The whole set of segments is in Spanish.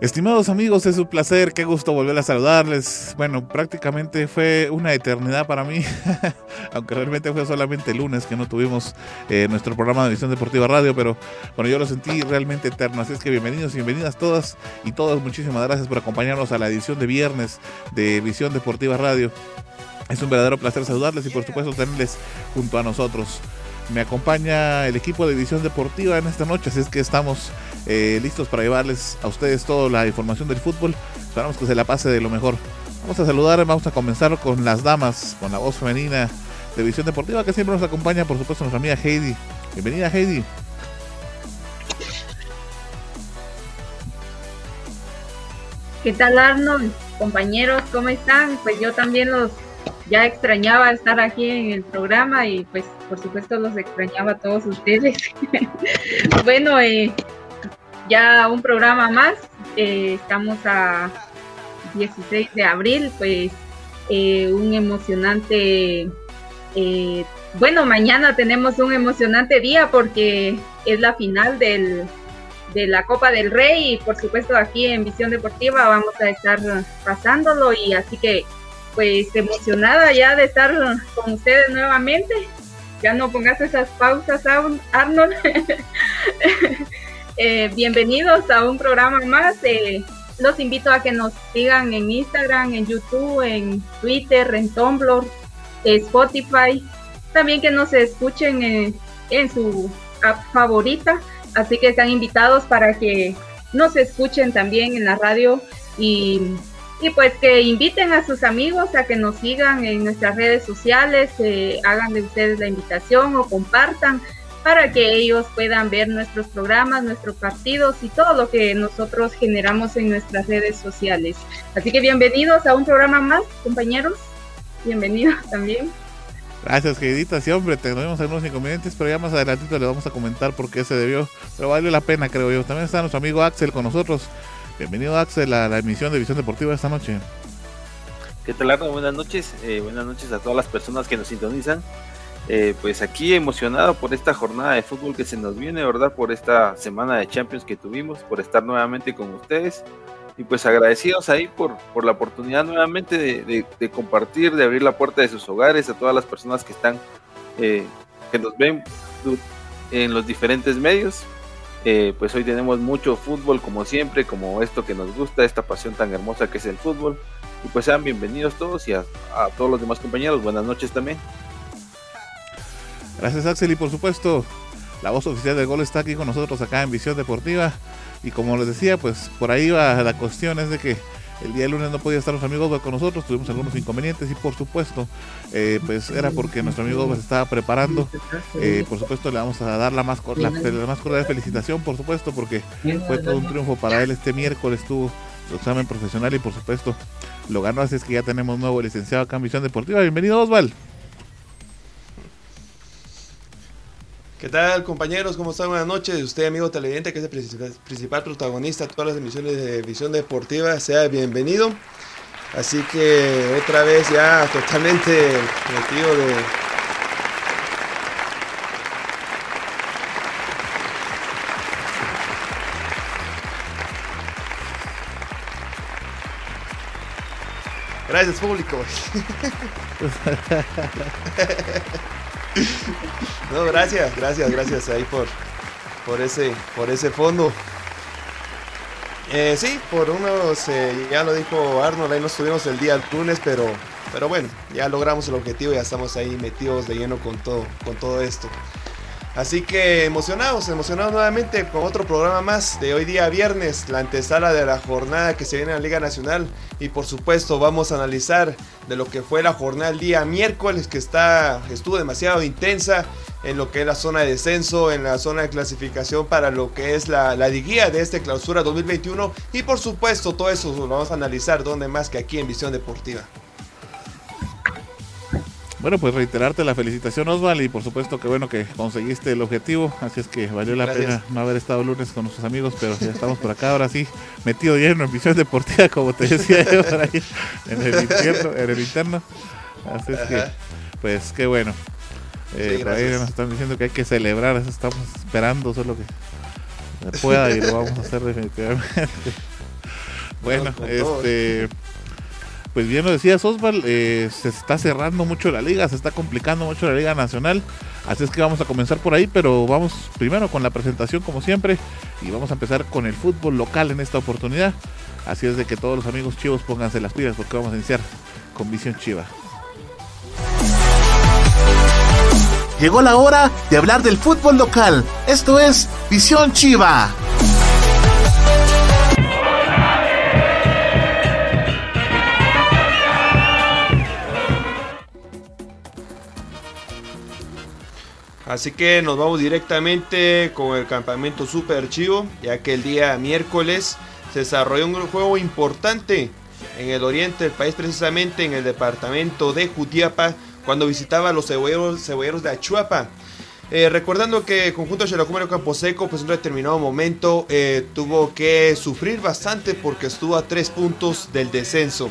Estimados amigos, es un placer, qué gusto volver a saludarles. Bueno, prácticamente fue una eternidad para mí, aunque realmente fue solamente el lunes que no tuvimos eh, nuestro programa de Visión Deportiva Radio, pero bueno, yo lo sentí realmente eterno. Así es que bienvenidos y bienvenidas todas y todas, muchísimas gracias por acompañarnos a la edición de viernes de Visión Deportiva Radio. Es un verdadero placer saludarles y por supuesto tenerles junto a nosotros. Me acompaña el equipo de edición deportiva en esta noche, así es que estamos eh, listos para llevarles a ustedes toda la información del fútbol. Esperamos que se la pase de lo mejor. Vamos a saludar, vamos a comenzar con las damas, con la voz femenina de Visión Deportiva que siempre nos acompaña, por supuesto, nuestra amiga Heidi. Bienvenida, Heidi. ¿Qué tal, Arnold? Compañeros, ¿cómo están? Pues yo también los ya extrañaba estar aquí en el programa y pues por supuesto los extrañaba a todos ustedes. bueno, eh, ya un programa más, eh, estamos a 16 de abril, pues eh, un emocionante, bueno, mañana tenemos un emocionante día porque es la final del, de la Copa del Rey y por supuesto aquí en Visión Deportiva vamos a estar pasándolo y así que pues emocionada ya de estar con ustedes nuevamente. Ya no pongas esas pausas, Arnold. Eh, bienvenidos a un programa más. Eh, los invito a que nos sigan en Instagram, en YouTube, en Twitter, en Tumblr, Spotify. También que nos escuchen en, su app favorita. Así que están invitados para que nos escuchen también en la radio y y pues que inviten a sus amigos a que nos sigan en nuestras redes sociales, eh, hagan de ustedes la invitación o compartan para que ellos puedan ver nuestros programas, nuestros partidos y todo lo que nosotros generamos en nuestras redes sociales. Así que bienvenidos a un programa más, compañeros. Bienvenidos también. Gracias, queridita. Sí, hombre, tenemos algunos inconvenientes, pero ya más adelantito le vamos a comentar por qué se debió. Pero vale la pena, creo yo. También está nuestro amigo Axel con nosotros. Bienvenido Axel a la emisión de Visión Deportiva esta noche. ¿Qué tal Arno? Buenas noches, eh, buenas noches a todas las personas que nos sintonizan. Eh, pues aquí emocionado por esta jornada de fútbol que se nos viene, ¿verdad? Por esta semana de Champions que tuvimos, por estar nuevamente con ustedes. Y pues agradecidos ahí por, por la oportunidad nuevamente de, compartir, de abrir la puerta de sus hogares a todas las personas que están, eh, que nos ven en los diferentes medios. Eh, pues hoy tenemos mucho fútbol como siempre, como esto que nos gusta, esta pasión tan hermosa que es el fútbol. Y pues sean bienvenidos todos y a, todos los demás compañeros, buenas noches también. Gracias Axel y por supuesto la voz oficial del gol está aquí con nosotros acá en Visión Deportiva. Y como les decía, pues por ahí va la cuestión es de que el día de lunes no podía estar nuestro amigo con nosotros, tuvimos algunos inconvenientes y por supuesto, eh, pues era porque nuestro amigo se estaba preparando. Eh, por supuesto, le vamos a dar la más, la, más cordial felicitación, por supuesto, porque fue todo un triunfo para él. Este miércoles tuvo su examen profesional y por supuesto lo ganó. Así es que ya tenemos nuevo licenciado acá en Visión Deportiva. Bienvenido, Osval. ¿Qué tal compañeros? ¿Cómo están? Buenas noches. Usted, amigo televidente, que es el principal protagonista de todas las emisiones de Visión Deportiva, sea bienvenido. Así que otra vez ya totalmente metido de... Gracias público. No, gracias, gracias, gracias ahí por, por, ese, por ese fondo. Eh, sí, por unos, eh, ya lo dijo Arnold, ahí nos estuvimos el día lunes, pero, pero bueno, ya logramos el objetivo, ya estamos ahí metidos de lleno con todo, con todo esto. Así que emocionados, emocionados nuevamente con otro programa más de hoy día viernes, la antesala de la jornada que se viene en la Liga Nacional. Y por supuesto vamos a analizar de lo que fue la jornada el día miércoles, que está, estuvo demasiado intensa en lo que es la zona de descenso, en la zona de clasificación para lo que es la, la liguilla de este clausura 2021. Y por supuesto todo eso lo vamos a analizar donde más que aquí en Visión Deportiva. Bueno, pues reiterarte la felicitación Osval y por supuesto que bueno que conseguiste el objetivo, así es que valió la Gracias. pena no haber estado lunes con nuestros amigos, pero ya estamos por acá ahora sí, metido lleno en visión deportiva, como te decía yo por ahí, en el interno, en el interno. Así es que, pues qué bueno. Eh, Sí, por ahí nos están diciendo que hay que celebrar, eso estamos esperando solo que se pueda y lo vamos a hacer definitivamente. Bueno, este pues bien lo decías Osval, eh, se está cerrando mucho la liga, se está complicando mucho la liga nacional, así es que vamos a comenzar por ahí, pero vamos primero con la presentación como siempre y vamos a empezar con el fútbol local en esta oportunidad, así es de que todos los amigos chivos pónganse las pilas porque vamos a iniciar con Visión Chiva. Llegó la hora de hablar del fútbol local. Esto es Visión Chiva. Así que nos vamos directamente con el campamento Super Chivo, ya que el día miércoles se desarrolló un juego importante en el oriente del país, precisamente en el departamento de Jutiapa, cuando visitaba a los cebolleros, de Achuapa. Eh, recordando que el conjunto Xelacumero Camposeco, pues en un determinado momento eh, tuvo que sufrir bastante porque estuvo a tres puntos del descenso.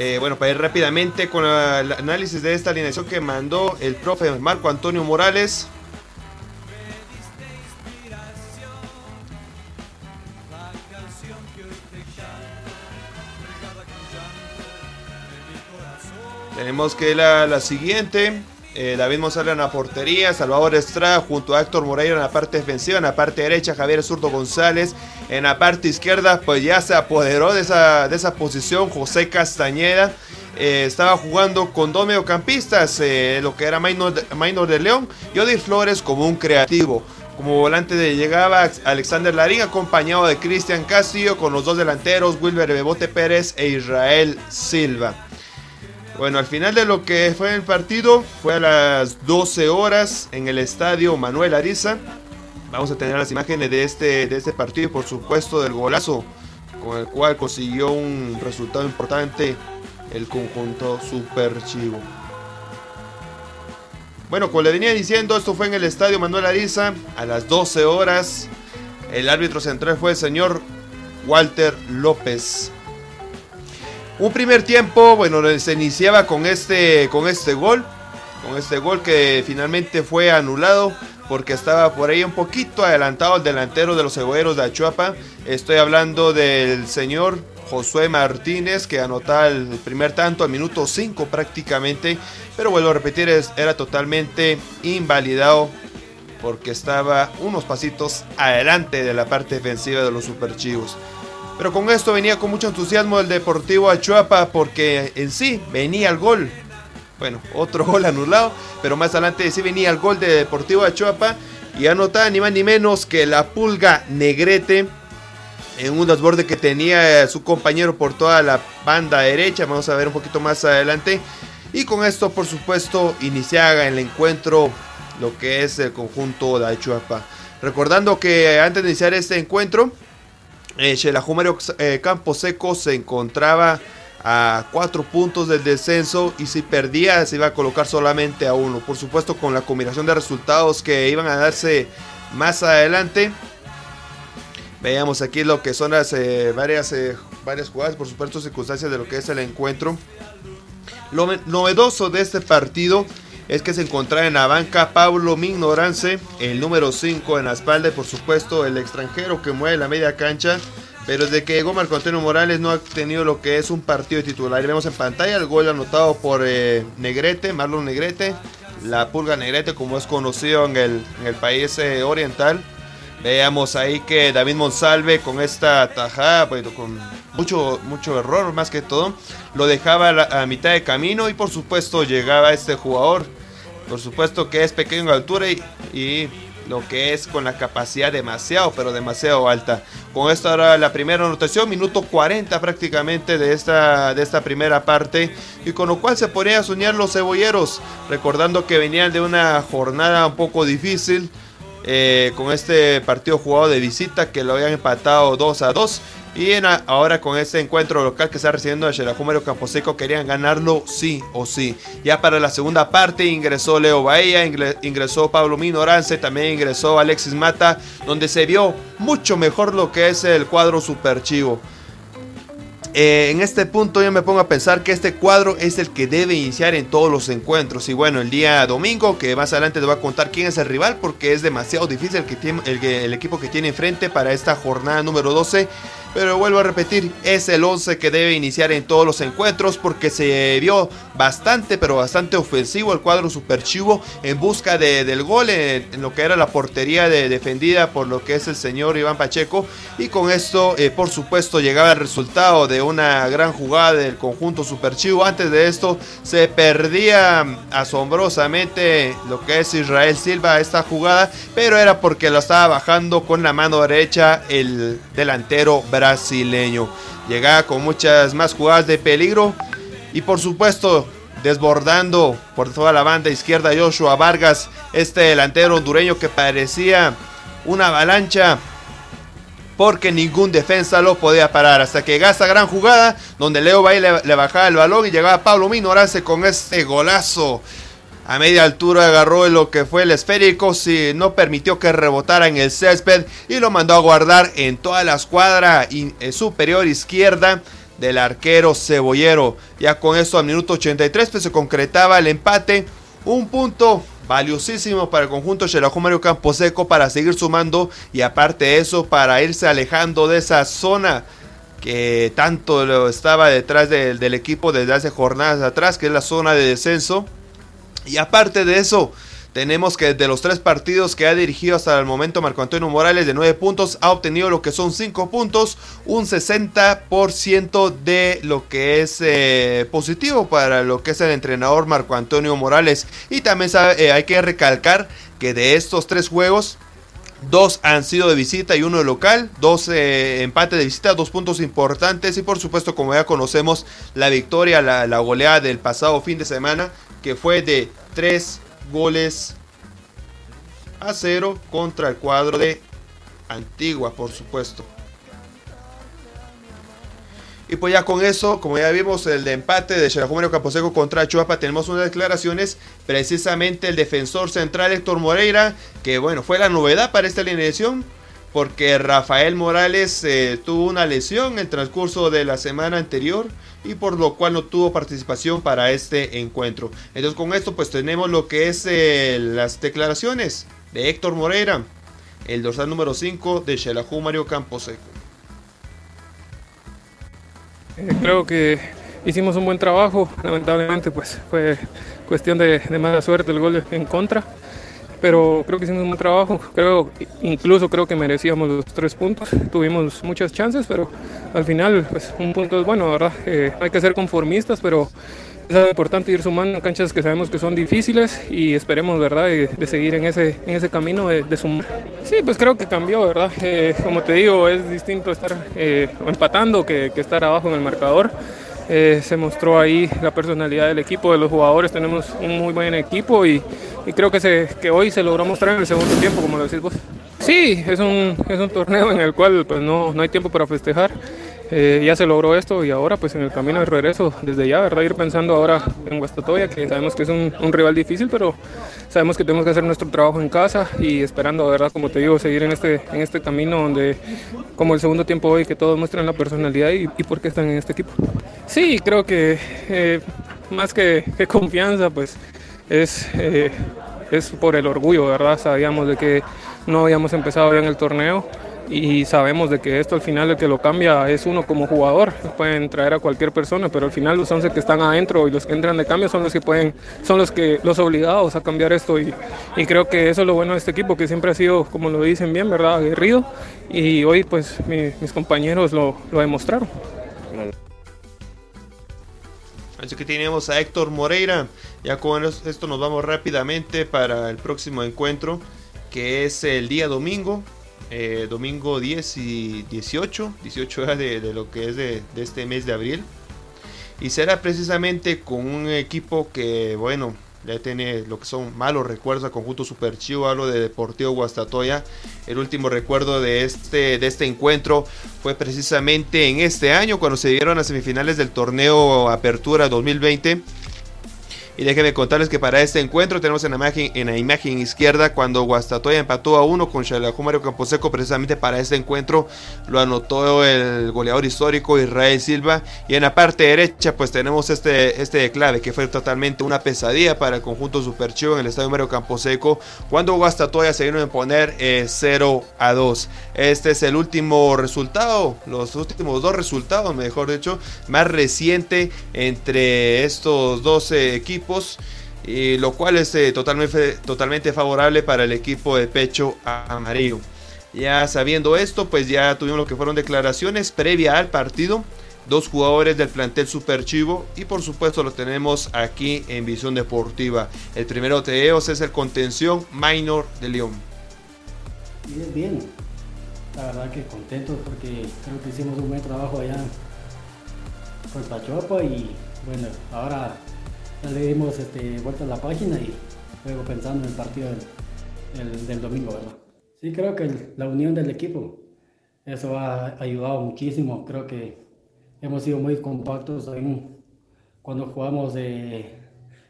Eh, bueno, para ir rápidamente con el análisis de esta alineación que mandó el profe Marco Antonio Morales. Tenemos que la, la siguiente. Eh, David Monsalve en la portería, Salvador Estrada junto a Héctor Moreira en la parte defensiva, en la parte derecha Javier Zurdo González, en la parte izquierda pues ya se apoderó de esa, de esa posición José Castañeda, eh, estaba jugando con dos mediocampistas, eh, lo que era Maynor de León y Odir Flores como un creativo. Como volante de llegaba Alexander Larín acompañado de Cristian Castillo con los dos delanteros Wilber Bebote Pérez e Israel Silva. Bueno, al final de lo que fue el partido, fue a las 12 horas en el estadio Manuel Ariza. Vamos a tener las imágenes de este, de este partido y por supuesto del golazo con el cual consiguió un resultado importante el conjunto Super Chivo. Bueno, como le venía diciendo, esto fue en el estadio Manuel Ariza a las 12 horas. El árbitro central fue el señor Walter López. Un primer tiempo, bueno, se iniciaba con este, con este gol. Con este gol que finalmente fue anulado porque estaba por ahí un poquito adelantado el delantero de los cebolleros de Achuapa. Estoy hablando del señor Josué Martínez que anotaba el primer tanto al minuto 5 prácticamente. Pero vuelvo a repetir, era totalmente invalidado porque estaba unos pasitos adelante de la parte defensiva de los superchivos. Pero con esto venía con mucho entusiasmo el Deportivo Achuapa porque en sí venía el gol. Bueno, otro gol anulado, pero más adelante sí venía el gol de Deportivo Achuapa y anotaba ni más ni menos que la pulga Negrete en un desborde que tenía su compañero por toda la banda derecha. Vamos a ver un poquito más adelante. Y con esto, por supuesto, iniciaba el encuentro lo que es el conjunto de Achuapa. Recordando que antes de iniciar este encuentro, eh, Xelajumario eh, Campo Seco se encontraba a cuatro puntos del descenso y si perdía se iba a colocar solamente a uno. Por supuesto con la combinación de resultados que iban a darse más adelante. Veamos aquí lo que son las eh, varias, eh, varias jugadas, por supuesto circunstancias de lo que es el encuentro. Lo novedoso de este partido es que se encontraba en la banca Pablo Mignorance, el número 5 en la espalda y por supuesto el extranjero que mueve la media cancha. Pero desde que llegó Marco Antonio Morales no ha tenido lo que es un partido titular. Y vemos en pantalla el gol anotado por eh, Negrete, Marlon Negrete, la pulga Negrete como es conocido en el, en el país eh, oriental. Veamos ahí que David Monsalve con esta tajada, bueno, con mucho, mucho error más que todo, lo dejaba a mitad de camino y por supuesto llegaba este jugador, Por supuesto que es pequeño en altura y, lo que es con la capacidad demasiado, pero demasiado alta. Con esto ahora la primera anotación, minuto 40 prácticamente de esta, de esta primera parte, y con lo cual se podría soñar los cebolleros, recordando que venían de una jornada un poco difícil. Eh, con este partido jugado de visita que lo habían empatado 2 a 2 y ahora con este encuentro local que está recibiendo el Xelajú Mario Camposeco querían ganarlo sí o sí. Ya para la segunda parte ingresó Leo Bahía, ingresó Pablo Minorance, también ingresó Alexis Mata, donde se vio mucho mejor lo que es el cuadro super chivo. Eh, en este punto yo me pongo a pensar que este cuadro es el que debe iniciar en todos los encuentros. Y bueno, el día domingo, que más adelante te voy a contar quién es el rival, porque es demasiado difícil que tiene, el, el equipo que tiene enfrente para esta jornada número 12. Pero vuelvo a repetir, es el 11 que debe iniciar en todos los encuentros porque se vio bastante, pero bastante ofensivo el cuadro super chivo en busca de, del gol en, lo que era la portería de, defendida por lo que es el señor Iván Pacheco. Y con esto, eh, por supuesto, llegaba el resultado de una gran jugada del conjunto super chivo. Antes de esto, se perdía asombrosamente lo que es Israel Silva esta jugada, pero era porque lo estaba bajando con la mano derecha el delantero brasileño. Llegaba con muchas más jugadas de peligro y por supuesto desbordando por toda la banda izquierda Joshua Vargas, este delantero hondureño que parecía una avalancha porque ningún defensa lo podía parar. Hasta que gasta gran jugada, donde Leo Baile le, bajaba el balón y llegaba Pablo Minorance con este golazo a media altura agarró lo que fue el esférico, si no permitió que rebotara en el césped y lo mandó a guardar en toda la escuadra eh, superior izquierda del arquero cebollero. Ya con esto al minuto 83 pues, se concretaba el empate, un punto valiosísimo para el conjunto Xelajú Mario Camposeco para seguir sumando y aparte de eso para irse alejando de esa zona que tanto estaba detrás del equipo desde hace jornadas atrás, que es la zona de descenso. Y aparte de eso, tenemos que de los tres partidos que ha dirigido hasta el momento Marco Antonio Morales de nueve puntos, ha obtenido lo que son cinco puntos, un 60% de lo que es eh, positivo para lo que es el entrenador Marco Antonio Morales. Y también eh, hay que recalcar que de estos tres juegos, Dos han sido de visita y uno de local. Dos eh, empates de visita, dos puntos importantes. Y por supuesto, como ya conocemos, la victoria, la, la goleada del pasado fin de semana que fue de 3 goles a 0 contra el cuadro de Antigua, por supuesto. Y pues ya con eso, como ya vimos el de empate de Xerajumero Camposeco contra Chuapa, tenemos unas declaraciones, precisamente el defensor central Héctor Moreira, que bueno, fue la novedad para esta alineación, porque Rafael Morales eh, tuvo una lesión en el transcurso de la semana anterior y por lo cual no tuvo participación para este encuentro. Entonces con esto pues tenemos lo que es eh, las declaraciones de Héctor Moreira, el dorsal número 5 de Xelajú Mario Camposeco. Eh, creo que hicimos un buen trabajo, lamentablemente pues fue cuestión de, de mala suerte el gol en contra pero creo que hicimos un buen trabajo. Creo, incluso creo que merecíamos los tres puntos. Tuvimos muchas chances, pero al final, pues un punto es bueno, ¿verdad? Eh, hay que ser conformistas, pero es importante ir sumando canchas que sabemos que son difíciles y esperemos, ¿verdad?, de, seguir en ese, en ese camino de, sumar. Sí, pues creo que cambió, ¿verdad? Eh, como te digo, es distinto estar eh, empatando que, que estar abajo en el marcador. Eh, se mostró ahí la personalidad del equipo, de los jugadores. Tenemos un muy buen equipo y, creo que, se, que hoy se logró mostrar en el segundo tiempo, como lo decís vos. Sí, es un, es un torneo en el cual pues, no, no hay tiempo para festejar. Eh, ya se logró esto y ahora pues en el camino de regreso desde ya, ¿verdad? Ir pensando ahora en Guastatoya, que sabemos que es un, un, rival difícil, pero sabemos que tenemos que hacer nuestro trabajo en casa y esperando, ¿verdad? Como te digo, seguir en este, en este camino donde, como el segundo tiempo hoy, que todos muestren la personalidad y, y por qué están en este equipo. Sí, creo que eh, más que, que, confianza, pues es, eh, es por el orgullo, ¿verdad? Sabíamos de que no habíamos empezado bien el torneo y sabemos de que esto al final el que lo cambia es uno como jugador. Pueden traer a cualquier persona, pero al final los 11 que están adentro y los que entran de cambio son los que pueden, son los que los obligados a cambiar esto y, y creo que eso es lo bueno de este equipo que siempre ha sido, como lo dicen bien, verdad, aguerrido y hoy pues mi, mis compañeros lo, lo demostraron. Así que tenemos a Héctor Moreira. Ya con esto nos vamos rápidamente para el próximo encuentro, que es el día domingo. Eh, domingo 10 y 18, 18 horas de, lo que es de, de este mes de abril. Y será precisamente con un equipo que, bueno, ya tiene lo que son malos recuerdos a conjunto Super Chivo, hablo de Deportivo Guastatoya. El último recuerdo de este, de este encuentro fue precisamente en este año cuando se dieron las semifinales del torneo Apertura 2020 y déjenme contarles que para este encuentro tenemos en la imagen, en la imagen izquierda cuando Guastatoya empató a uno con Xalajú Mario Camposeco. Precisamente para este encuentro lo anotó el goleador histórico Israel Silva. Y en la parte derecha pues tenemos este, este clave que fue totalmente una pesadilla para el conjunto Superchivo en el estadio Mario Camposeco. Cuando Guastatoya se vino a imponer 0 eh, a 2. Este es el último resultado, los últimos dos resultados mejor dicho, más reciente entre estos dos equipos y lo cual es eh, totalmente, totalmente favorable para el equipo de pecho amarillo. Ya sabiendo esto, pues ya tuvimos lo que fueron declaraciones previa al partido. Dos jugadores del plantel Super Chivo y por supuesto lo tenemos aquí en Visión Deportiva. El primero de ellos es el contención Minor de León. Bien, bien. La verdad que contento porque creo que hicimos un buen trabajo allá con Pachopa y bueno, ahora le dimos este, vuelta a la página y luego pensando en el partido del, domingo, ¿verdad? Sí, creo que la unión del equipo, eso ha ayudado muchísimo. Creo que hemos sido muy compactos cuando jugamos de,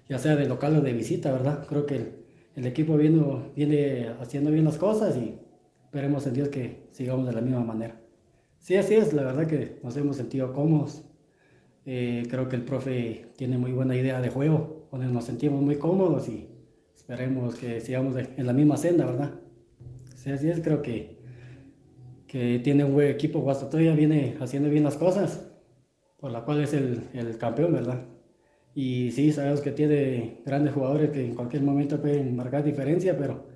ya sea de local o de visita, ¿verdad? Creo que el, equipo viene, viene haciendo bien las cosas y esperemos en Dios que sigamos de la misma manera. Sí, así es, la verdad que nos hemos sentido cómodos, eh, creo que el profe tiene muy buena idea de juego, donde nos sentimos muy cómodos y esperemos que sigamos en la misma senda, ¿verdad? Sí, así es, creo que, que tiene un buen equipo. Guastatoya viene haciendo bien las cosas, por la cual es el, el campeón, ¿verdad? Y sí, sabemos que tiene grandes jugadores que en cualquier momento pueden marcar diferencia, pero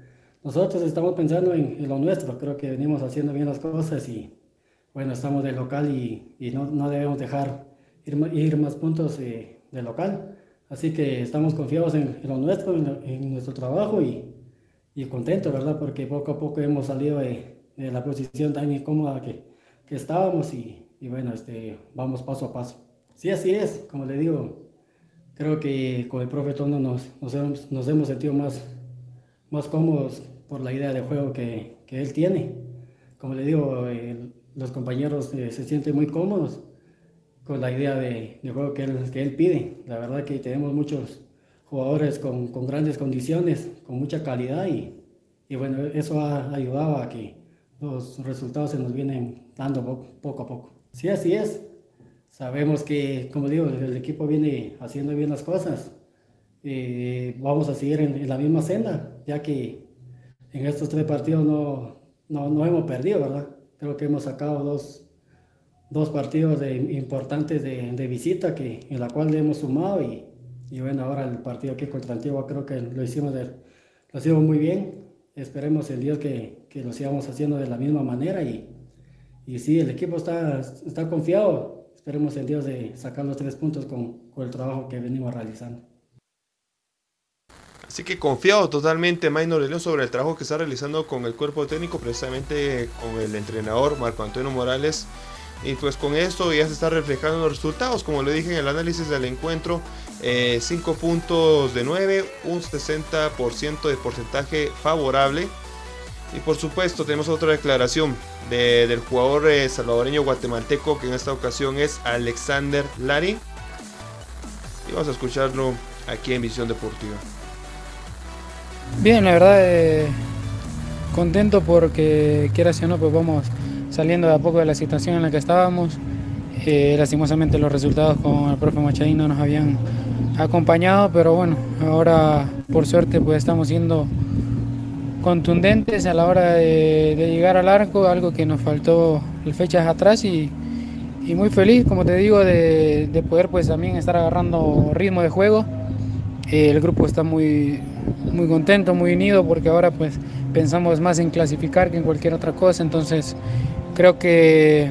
nosotros estamos pensando en, lo nuestro. Creo que venimos haciendo bien las cosas y bueno, estamos de local y, y no, no debemos dejar ir, más puntos eh, de local. Así que estamos confiados en, lo nuestro, en, nuestro trabajo y, y contentos, ¿verdad? Porque poco a poco hemos salido de, la posición tan incómoda que, que estábamos y, y, bueno, este, vamos paso a paso. Sí, así es, como le digo, creo que con el profe Tono nos, nos, hemos, nos hemos sentido más, más cómodos por la idea de juego que, que él tiene. Como le digo, los compañeros eh, se sienten muy cómodos con la idea de, juego que él, que él pide. La verdad que tenemos muchos jugadores con, con grandes condiciones, con mucha calidad y, y, bueno, eso ha ayudado a que los resultados se nos vienen dando poco, a poco. Sí, así es. Sabemos que, como digo, el equipo viene haciendo bien las cosas. Eh, vamos a seguir en, la misma senda, ya que en estos tres partidos no, no, no hemos perdido, ¿verdad? Creo que hemos sacado dos, dos partidos importantes de, visita que, en la cual le hemos sumado y, y, bueno, ahora el partido aquí contra Antigua creo que lo hicimos, lo hicimos muy bien. Esperemos el día que, que, lo sigamos haciendo de la misma manera y, y sí, el equipo está, está confiado. Esperemos el Dios de sacar los tres puntos con, con el trabajo que venimos realizando. Así que confiado totalmente Maynor León sobre el trabajo que está realizando con el cuerpo técnico, precisamente con el entrenador Marco Antonio Morales. Y pues con esto ya se está reflejando los resultados, como le dije en el análisis del encuentro, 5 eh, puntos de 9, un 60% de porcentaje favorable. Y por supuesto tenemos otra declaración del jugador eh, salvadoreño guatemalteco que en esta ocasión es Alexander Lari. Y vamos a escucharlo aquí en Visión Deportiva. Bien, la verdad, eh, contento porque quiera o no, pues vamos saliendo de a poco de la situación en la que estábamos. Eh, lastimosamente los resultados con el profe Machadín no nos habían acompañado, pero bueno, ahora por suerte pues estamos siendo contundentes a la hora de, llegar al arco, algo que nos faltó fechas atrás y, muy feliz, como te digo, de, de, poder pues también estar agarrando ritmo de juego. Eh, el grupo está muy, muy contento, muy unido porque ahora pues pensamos más en clasificar que en cualquier otra cosa, entonces Creo que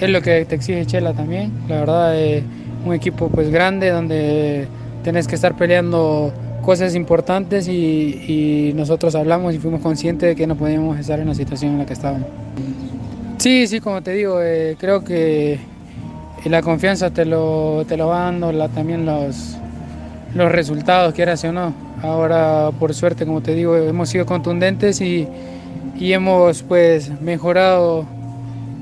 es lo que te exige Chela también. La verdad, es un equipo pues grande donde tenés que estar peleando cosas importantes y, nosotros hablamos y fuimos conscientes de que no podíamos estar en la situación en la que estábamos. Sí, sí, como te digo, eh, creo que la confianza te lo, te lo va dando también los, los resultados, quieras o no. Ahora, por suerte, como te digo, hemos sido contundentes y, y hemos pues mejorado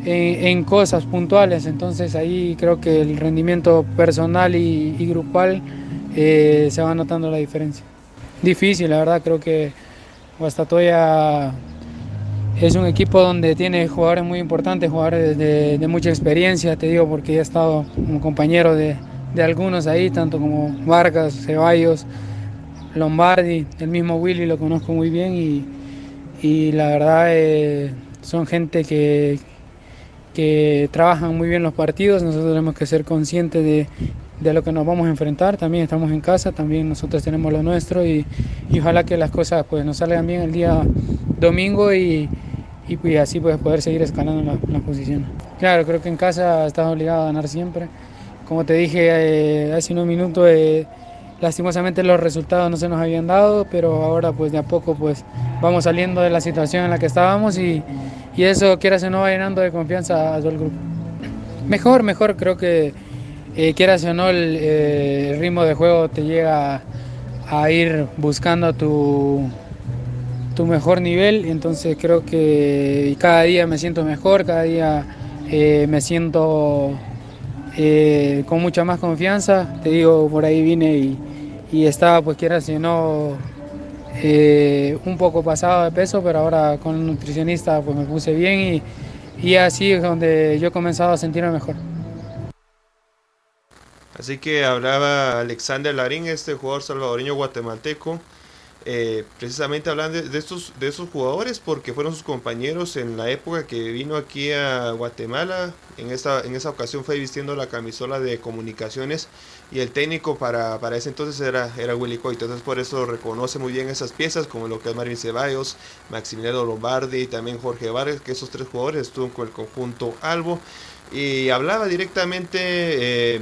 en, cosas puntuales. Entonces ahí creo que el rendimiento personal y, grupal eh, se va notando la diferencia. Difícil, la verdad, creo que Guastatoya es un equipo donde tiene jugadores muy importantes, jugadores de, mucha experiencia, te digo, porque he estado como compañero de, algunos ahí, tanto como Vargas, Ceballos, Lombardi, el mismo Willy lo conozco muy bien y, la verdad eh, son gente que, que trabajan muy bien los partidos, nosotros tenemos que ser conscientes de, lo que nos vamos a enfrentar, también estamos en casa, también nosotros tenemos lo nuestro y, ojalá que las cosas pues, nos salgan bien el día domingo y, y pues así pues poder seguir escalando las la posiciones. Claro, creo que en casa estás obligado a ganar siempre. Como te dije eh, hace unos minutos, eh, lastimosamente los resultados no se nos habían dado, pero ahora pues de a poco pues vamos saliendo de la situación en la que estábamos y, y eso quiera o no va llenando de confianza a todo el grupo. Mejor, mejor, creo que eh, quieras o no el, eh, el ritmo de juego te llega a ir buscando tu tu mejor nivel, entonces creo que cada día me siento mejor, cada día eh, me siento eh, con mucha más confianza, te digo, por ahí vine y, estaba pues quiera si no eh, un poco pasado de peso, pero ahora con el nutricionista pues me puse bien y, y así es donde yo he comenzado a sentirme mejor. Así que hablaba Alexander Larín, este jugador salvadoreño guatemalteco, eh, precisamente hablando de, estos, de esos jugadores porque fueron sus compañeros en la época que vino aquí a Guatemala. En esa, en ocasión fue vistiendo la camisola de comunicaciones y el técnico para, para ese entonces era, era Willy Coit. Entonces por eso reconoce muy bien esas piezas como lo que es Marvin Ceballos, Maximiliano Lombardi y también Jorge Vargas, que esos tres jugadores estuvieron con el conjunto Albo. Y hablaba directamente eh,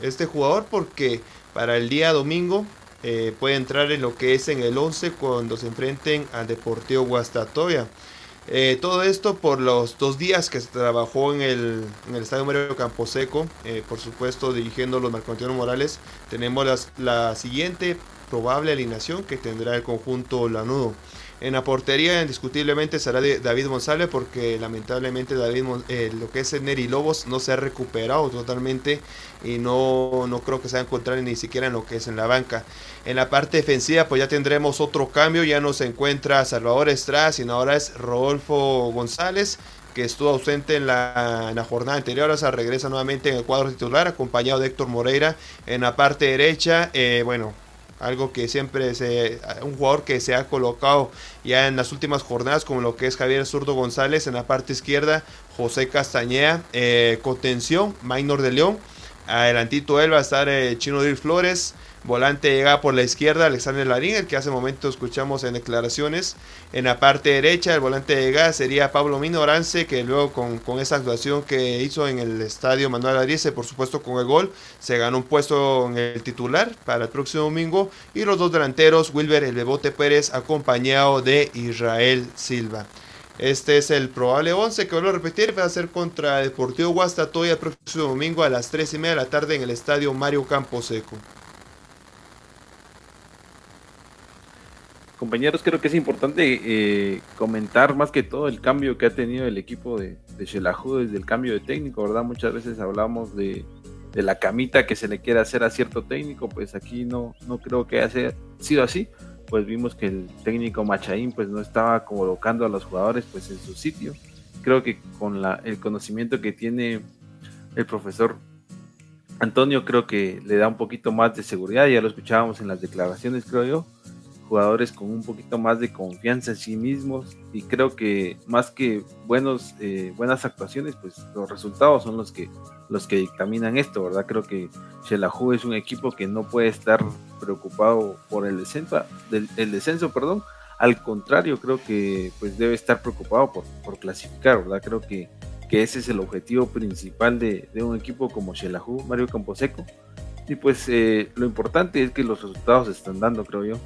este jugador porque para el día domingo eh, puede entrar en lo que es en el 11 cuando se enfrenten al Deportivo Guastatoya. Eh, todo esto por los dos días que se trabajó en el, en el Estadio Mario Camposeco, eh, por supuesto dirigiendo los Marco Antonio Morales. Tenemos la siguiente probable alineación que tendrá el conjunto Lanudo. En la portería indiscutiblemente será David González porque lamentablemente David eh, lo que es Neri Lobos no se ha recuperado totalmente y no, no creo que se va a encontrar ni siquiera en lo que es en la banca. En la parte defensiva pues ya tendremos otro cambio, ya no se encuentra Salvador Estrada, sino ahora es Rodolfo González que estuvo ausente en la, jornada anterior, ahora regresa nuevamente en el cuadro titular acompañado de Héctor Moreira en la parte derecha, eh, bueno algo que siempre se un jugador que se ha colocado ya en las últimas jornadas como lo que es Javier Zurdo González en la parte izquierda José Castañeda eh, contención Maynor de León adelantito él va a estar eh, Chino Dir Flores Volante llega por la izquierda Alexander Larín, el que hace momento escuchamos en declaraciones. En la parte derecha, el volante de gas sería Pablo Minorance, que luego con, esa actuación que hizo en el estadio Manuel Arice, por supuesto con el gol, se ganó un puesto en el titular para el próximo domingo. Y los dos delanteros, Wilber El Bebote Pérez, acompañado de Israel Silva. Este es el probable 11 que vuelvo a repetir, va a ser contra Deportivo Guastatoya el próximo domingo a las 3 y media de la tarde en el estadio Mario Camposeco. Compañeros, creo que es importante eh, comentar más que todo el cambio que ha tenido el equipo de, de desde el cambio de técnico, ¿verdad? Muchas veces hablamos de, la camita que se le quiere hacer a cierto técnico, pues aquí no, no creo que haya sido así, pues vimos que el técnico Machaín pues no estaba colocando a los jugadores pues en su sitio. Creo que con la, el conocimiento que tiene el profesor Antonio creo que le da un poquito más de seguridad, ya lo escuchábamos en las declaraciones creo yo, jugadores con un poquito más de confianza en sí mismos y creo que más que buenos eh, buenas actuaciones pues los resultados son los que los que dictaminan esto verdad creo que Shelahu es un equipo que no puede estar preocupado por el descenso del, el descenso perdón. Al contrario creo que pues debe estar preocupado por, por clasificar verdad creo que que ese es el objetivo principal de, un equipo como Shelahu, Mario Camposeco. Y pues eh, lo importante es que los resultados están dando, creo yo,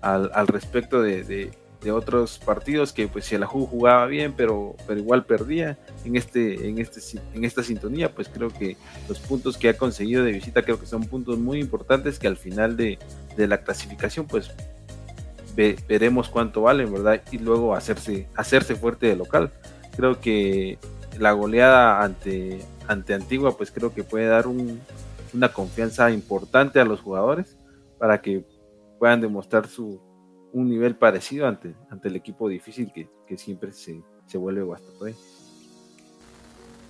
al, respecto de, otros partidos que pues Shelahu jugaba bien, pero, pero igual perdía en, este, en, este, en esta sintonía, pues creo que los puntos que ha conseguido de visita creo que son puntos muy importantes que al final de, la clasificación pues veremos cuánto valen, ¿verdad? Y luego hacerse, hacerse fuerte de local. Creo que la goleada ante, ante Antigua, pues creo que puede dar una confianza importante a los jugadores para que puedan demostrar su, un nivel parecido ante, ante el equipo difícil que, siempre se, se vuelve Guastatoya.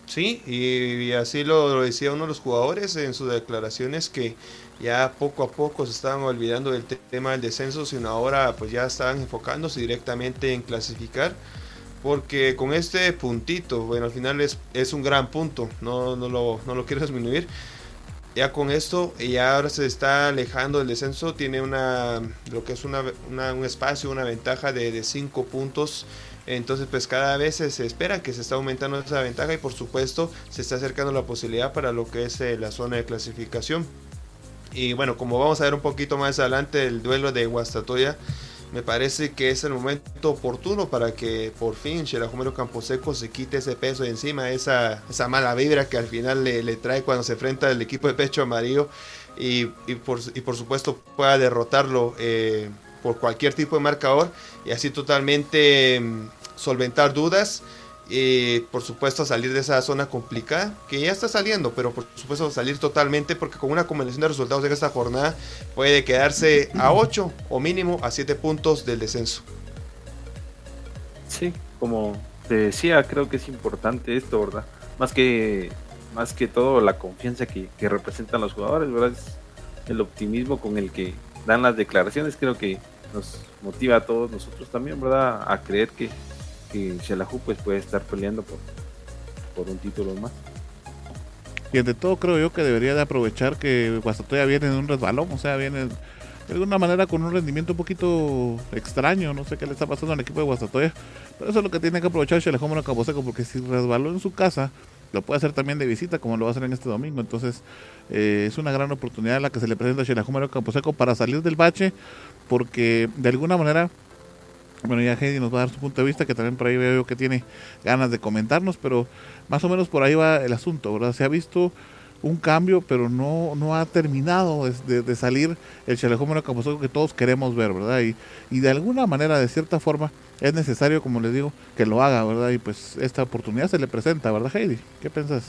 Sí, y, así lo, decía uno de los jugadores en sus declaraciones que ya poco a poco se estaban olvidando del tema del descenso, sino ahora pues ya estaban enfocándose directamente en clasificar porque con este puntito, bueno, al final es, es un gran punto, no, no, lo, no lo quiero disminuir. Ya con esto, ya ahora se está alejando del descenso, tiene una, lo que es una, un espacio, una ventaja de 5 puntos. Entonces, pues cada vez se espera que se está aumentando esa ventaja y por supuesto se está acercando la posibilidad para lo que es eh, la zona de clasificación. Y bueno, como vamos a ver un poquito más adelante el duelo de Guastatoya, me parece que es el momento oportuno para que por fin Campo Camposeco se quite ese peso de encima, esa, esa mala vibra que al final le, trae cuando se enfrenta al equipo de pecho amarillo y, por, y por, supuesto pueda derrotarlo eh, por cualquier tipo de marcador y así totalmente mm, solventar dudas y por supuesto salir de esa zona complicada, que ya está saliendo, pero por supuesto salir totalmente, porque con una combinación de resultados en esta jornada puede quedarse a 8 o mínimo a 7 puntos del descenso. Sí, como te decía, creo que es importante esto, ¿verdad? Más que, más que todo la confianza que, representan los jugadores, ¿verdad? El optimismo con el que dan las declaraciones, creo que nos motiva a todos nosotros también, ¿verdad? A creer que, que Shelahu pues puede estar peleando por, por un título más. Y ante todo creo yo que debería de aprovechar que Guastatoya viene en un resbalón, o sea, viene de alguna manera con un rendimiento un poquito extraño, no sé qué le está pasando al equipo de Guastatoya, pero eso es lo que tiene que aprovechar Shelahu Caposeco, porque si resbaló en su casa, lo puede hacer también de visita, como lo va a hacer en este domingo. Entonces, eh, es una gran oportunidad la que se le presenta a Shelahu Caposeco para salir del bache, porque de alguna manera bueno, ya Heidi nos va a dar su punto de vista, que también por ahí veo que tiene ganas de comentarnos, pero más o menos por ahí va el asunto, ¿verdad? Se ha visto un cambio, pero no, no ha terminado de, salir el Chalejómeno Camposeco que todos queremos ver, ¿verdad? Y, y de alguna manera, de cierta forma, es necesario, como les digo, que lo haga, ¿verdad? Y pues esta oportunidad se le presenta, ¿verdad, Heidi? ¿Qué piensas?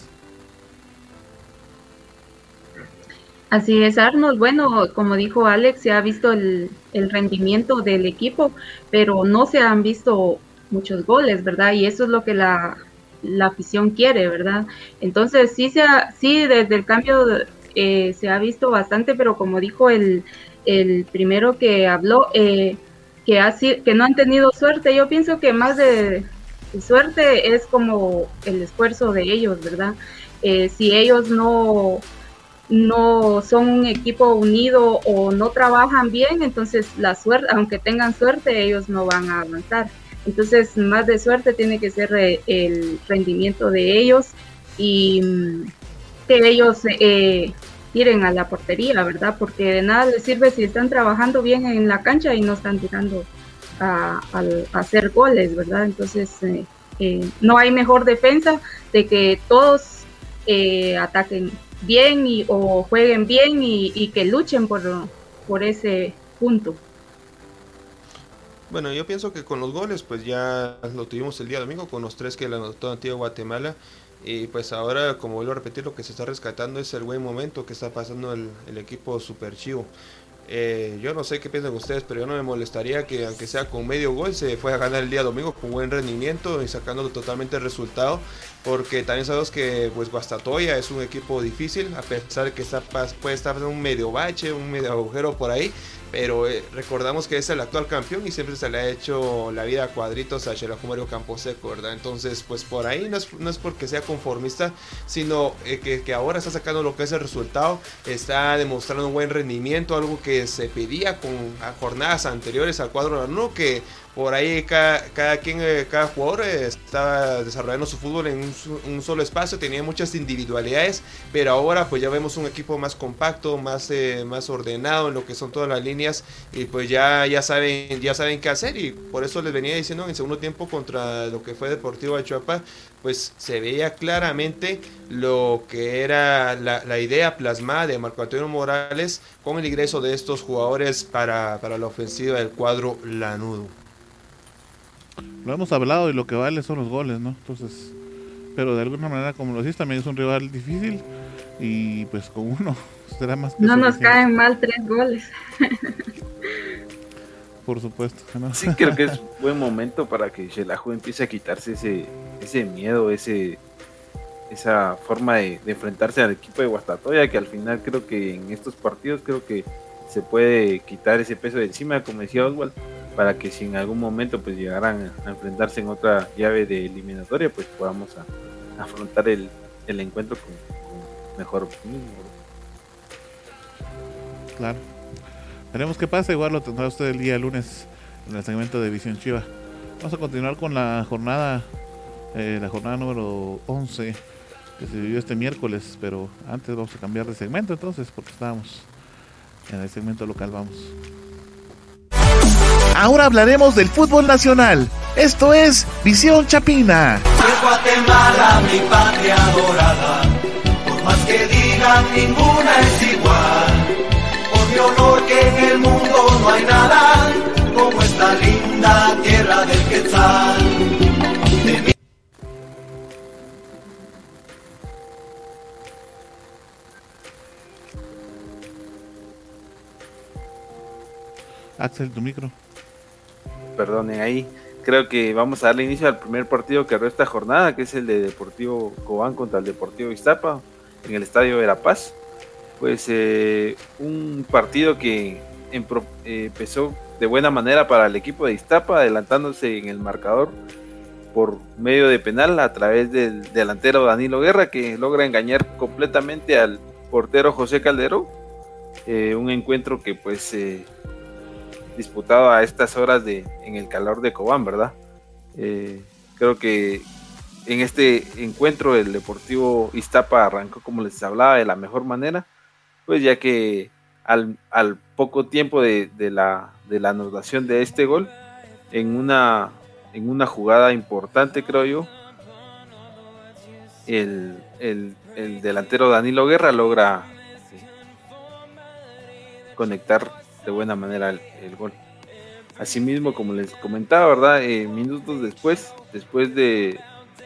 Así es, Arnold. Bueno, como dijo Alex, se ha visto el, rendimiento del equipo, pero no se han visto muchos goles, ¿verdad? Y eso es lo que la, afición quiere, ¿verdad? Entonces, sí, se sí desde el cambio eh, se ha visto bastante, pero como dijo el, primero que habló, eh, que, ha, que no han tenido suerte, yo pienso que más de, suerte es como el esfuerzo de ellos, ¿verdad? Eh, si ellos no no son un equipo unido o no trabajan bien, entonces la suerte, aunque tengan suerte, ellos no van a avanzar. Entonces, más de suerte tiene que ser eh, el rendimiento de ellos y mm, que ellos eh, tiren a la portería, ¿verdad? Porque de nada les sirve si están trabajando bien en la cancha y no están tirando a, hacer goles, ¿verdad? Entonces, eh, no hay mejor defensa de que todos ataquen bien y, o jueguen bien y, que luchen por, por ese punto. Bueno, yo pienso que con los goles, pues ya lo tuvimos el día domingo con los tres que le anotó Antigua Guatemala. Y pues ahora, como vuelvo a repetir, lo que se está rescatando es el buen momento que está pasando el, el equipo Super Chivo. Eh, yo no sé qué piensan ustedes, pero yo no me molestaría que aunque sea con medio gol se fuera a ganar el día domingo con buen rendimiento y sacando totalmente el resultado. Porque también sabemos que pues Guastatoya es un equipo difícil, a pesar de que está, puede estar en un medio bache, un medio agujero por ahí pero eh, recordamos que es el actual campeón y siempre se le ha hecho la vida a cuadritos a Campo Camposeco, ¿verdad? Entonces, pues por ahí no es, no es porque sea conformista, sino eh, que, ahora está sacando lo que es el resultado, está demostrando un buen rendimiento, algo que se pedía con jornadas anteriores al cuadro no que por ahí cada, cada quien, eh, cada jugador eh, estaba desarrollando su fútbol en un, solo espacio, tenía muchas individualidades, pero ahora pues ya vemos un equipo más compacto, más, eh, más ordenado en lo que son todas las líneas y pues ya, ya, saben, ya saben qué hacer y por eso les venía diciendo en el segundo tiempo contra lo que fue Deportivo Achuapa, pues se veía claramente lo que era la, la idea plasmada de Marco Antonio Morales con el ingreso de estos jugadores para, para la ofensiva del cuadro lanudo lo hemos hablado y lo que vale son los goles, ¿no? Entonces, pero de alguna manera, como lo decís, también es un rival difícil y pues con uno será más No nos caen mal tres goles. Por supuesto. Sí, creo que es buen momento para que Shelahu empiece a quitarse ese, ese miedo, ese esa forma de, enfrentarse al equipo de Guastatoya, que al final creo que en estos partidos creo que se puede quitar ese peso de encima, como decía Oswald, para que si en algún momento pues llegaran a enfrentarse en otra llave de eliminatoria, pues podamos afrontar el, encuentro con, mejor Claro. Veremos qué pasa, igual lo tendrá usted el día lunes en el segmento de Visión Chiva. Vamos a continuar con la jornada, eh, la jornada número 11 que se vivió este miércoles, pero antes vamos a cambiar de segmento entonces, porque estábamos en el segmento local, vamos. Ahora hablaremos del fútbol nacional. Esto es Visión Chapina. Guatemala, mi patria dorada. Por más que digan, ninguna es igual. Por mi honor que en el mundo no hay nada como esta linda tierra del Quetzal. Axel, tu micro perdonen ahí. Creo que vamos a darle inicio al primer partido que abrió esta jornada, que es el de Deportivo Cobán contra el Deportivo Iztapa en el Estadio de La Paz. Pues eh, un partido que eh, empezó de buena manera para el equipo de Iztapa, adelantándose en el marcador por medio de penal a través del delantero Danilo Guerra, que logra engañar completamente al portero José Calderón. Eh, un encuentro que pues disputado a estas horas de en el calor de Cobán, ¿verdad? Eh, creo que en este encuentro el Deportivo Iztapa arrancó, como les hablaba, de la mejor manera, pues ya que al, poco tiempo de, la, anotación de este gol, en una, en una jugada importante, creo yo, el, delantero Danilo Guerra logra conectar de buena manera el, gol. Asimismo, como les comentaba, ¿verdad? Eh, minutos después, después de,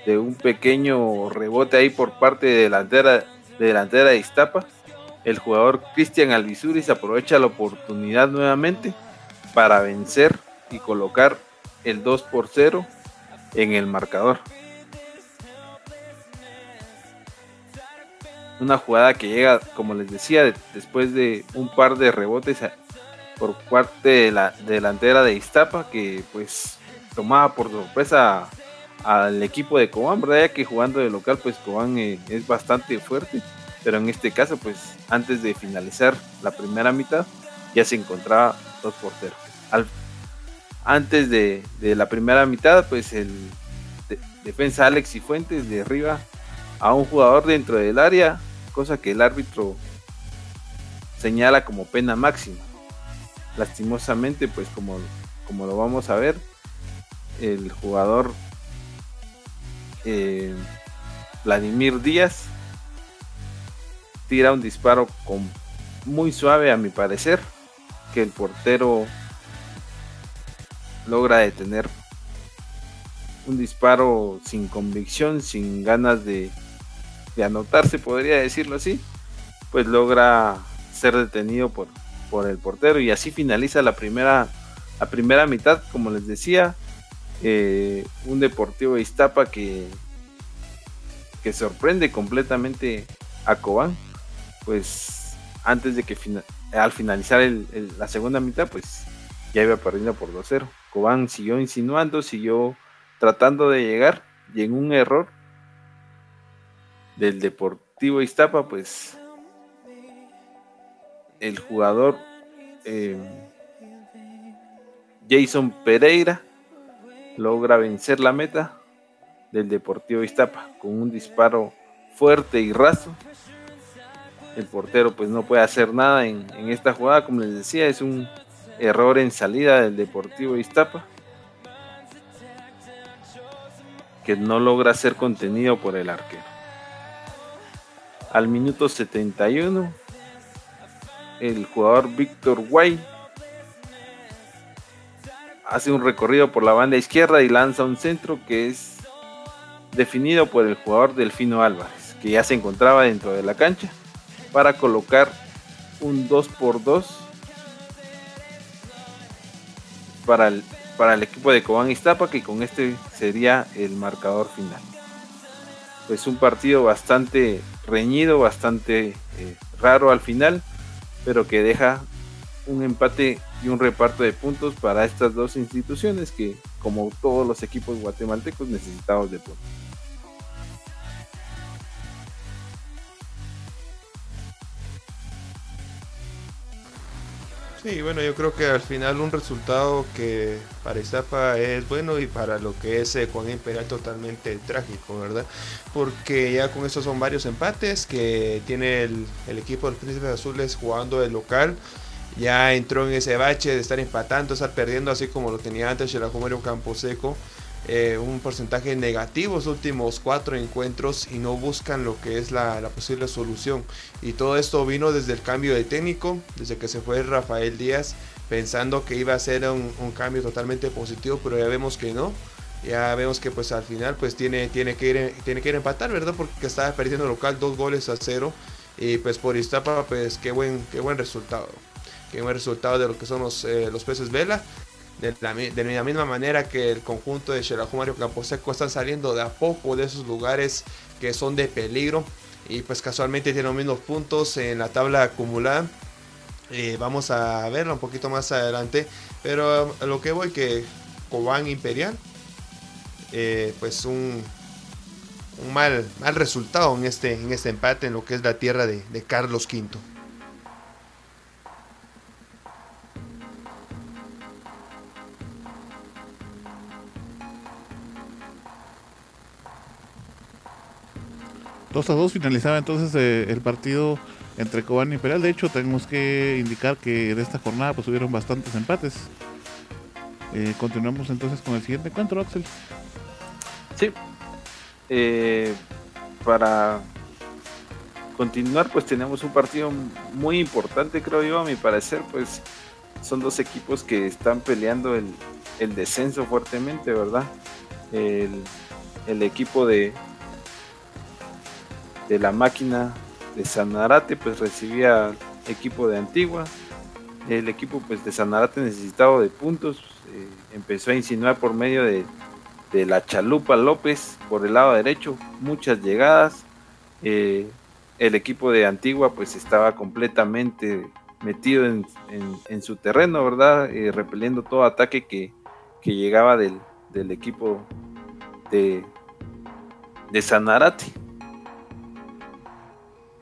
un pequeño rebote ahí por parte de delantera de, delantera de Iztapa, el jugador Cristian Alvisuris aprovecha la oportunidad nuevamente para vencer y colocar el 2 por 0 en el marcador. Una jugada que llega, como les decía, después de un par de rebotes por parte de la delantera de Iztapa que pues tomaba por sorpresa al equipo de Cobán, ¿verdad? Ya que jugando de local pues Cobán eh, es bastante fuerte, pero en este caso pues antes de finalizar la primera mitad ya se encontraba 2 por 0. antes de, la primera mitad pues el defensa Alex y Fuentes derriba a un jugador dentro del área, cosa que el árbitro señala como pena máxima lastimosamente, pues como, como lo vamos a ver, el jugador eh, Vladimir Díaz tira un disparo con, muy suave a mi parecer, que el portero logra detener. Un disparo sin convicción, sin ganas de, de anotarse, podría decirlo así, pues logra ser detenido por, por el portero y así finaliza la primera, la primera mitad, como les decía, eh, un Deportivo Iztapa que, que sorprende completamente a Cobán, pues antes de que al finalizar la segunda mitad, pues ya iba perdiendo por 2-0. Cobán siguió insinuando, siguió tratando de llegar y en un error del Deportivo Iztapa, pues el jugador eh, Jason Pereira logra vencer la meta del Deportivo Iztapa con un disparo fuerte y raso. El portero pues no puede hacer nada en, en esta jugada, como les decía, es un error en salida del Deportivo Iztapa que no logra ser contenido por el arquero. Al minuto 71, el jugador Víctor Guay hace un recorrido por la banda izquierda y lanza un centro que es definido por el jugador Delfino Álvarez, que ya se encontraba dentro de la cancha, para colocar un 2 por 2 para el, para el equipo de Cobán Iztapa, que con este sería el marcador final. Pues un partido bastante reñido, bastante eh, raro al final, pero que deja un empate y un reparto de puntos para estas dos instituciones que, como todos los equipos guatemaltecos, necesitados de puntos. Sí, bueno, yo creo que al final un resultado que para Iztapa es bueno y para lo que es eh, Juan Imperial totalmente trágico, ¿verdad? Porque ya con estos son varios empates que tiene el, equipo de los Príncipes Azules jugando de local. Ya entró en ese bache de estar empatando, estar perdiendo, así como lo tenía antes el Campo Camposeco. Eh, un porcentaje negativo los últimos cuatro encuentros y no buscan lo que es la, posible solución. Y todo esto vino desde el cambio de técnico, desde que se fue Rafael Díaz, pensando que iba a ser un, un cambio totalmente positivo, pero ya vemos que no. Ya vemos que pues al final pues tiene, tiene, que, ir, tiene que ir a empatar, ¿verdad? Porque estaba perdiendo local dos goles a cero. Y pues por Iztapa pues qué buen, qué buen resultado. Qué buen resultado de lo que son los, eh, los peces vela de la, misma manera que el conjunto de Xelajú Mario Camposeco están saliendo de a poco de esos lugares que son de peligro y pues casualmente tienen los mismos puntos en la tabla acumulada. Eh, vamos a verlo un poquito más adelante, pero lo que voy que Cobán Imperial, eh, pues un, un, mal, mal resultado en este, en este empate en lo que es la tierra de, de Carlos V. Dos a dos finalizaba entonces eh, el partido entre Cobán y Imperial. De hecho, tenemos que indicar que en esta jornada pues hubieron bastantes empates. Eh, continuamos entonces con el siguiente encuentro, Axel. Sí. Eh, para continuar, pues tenemos un partido muy importante, creo yo, a mi parecer, pues son dos equipos que están peleando el, descenso fuertemente, ¿verdad? El equipo de, de la máquina de Sanarate pues recibía equipo de Antigua. El equipo pues de Sanarate necesitado de puntos eh, empezó a insinuar por medio de, de, la chalupa López por el lado derecho muchas llegadas. Eh, el equipo de Antigua pues estaba completamente metido en, en, su terreno verdad eh, repeliendo todo ataque que, que llegaba del, del, equipo de, de Sanarate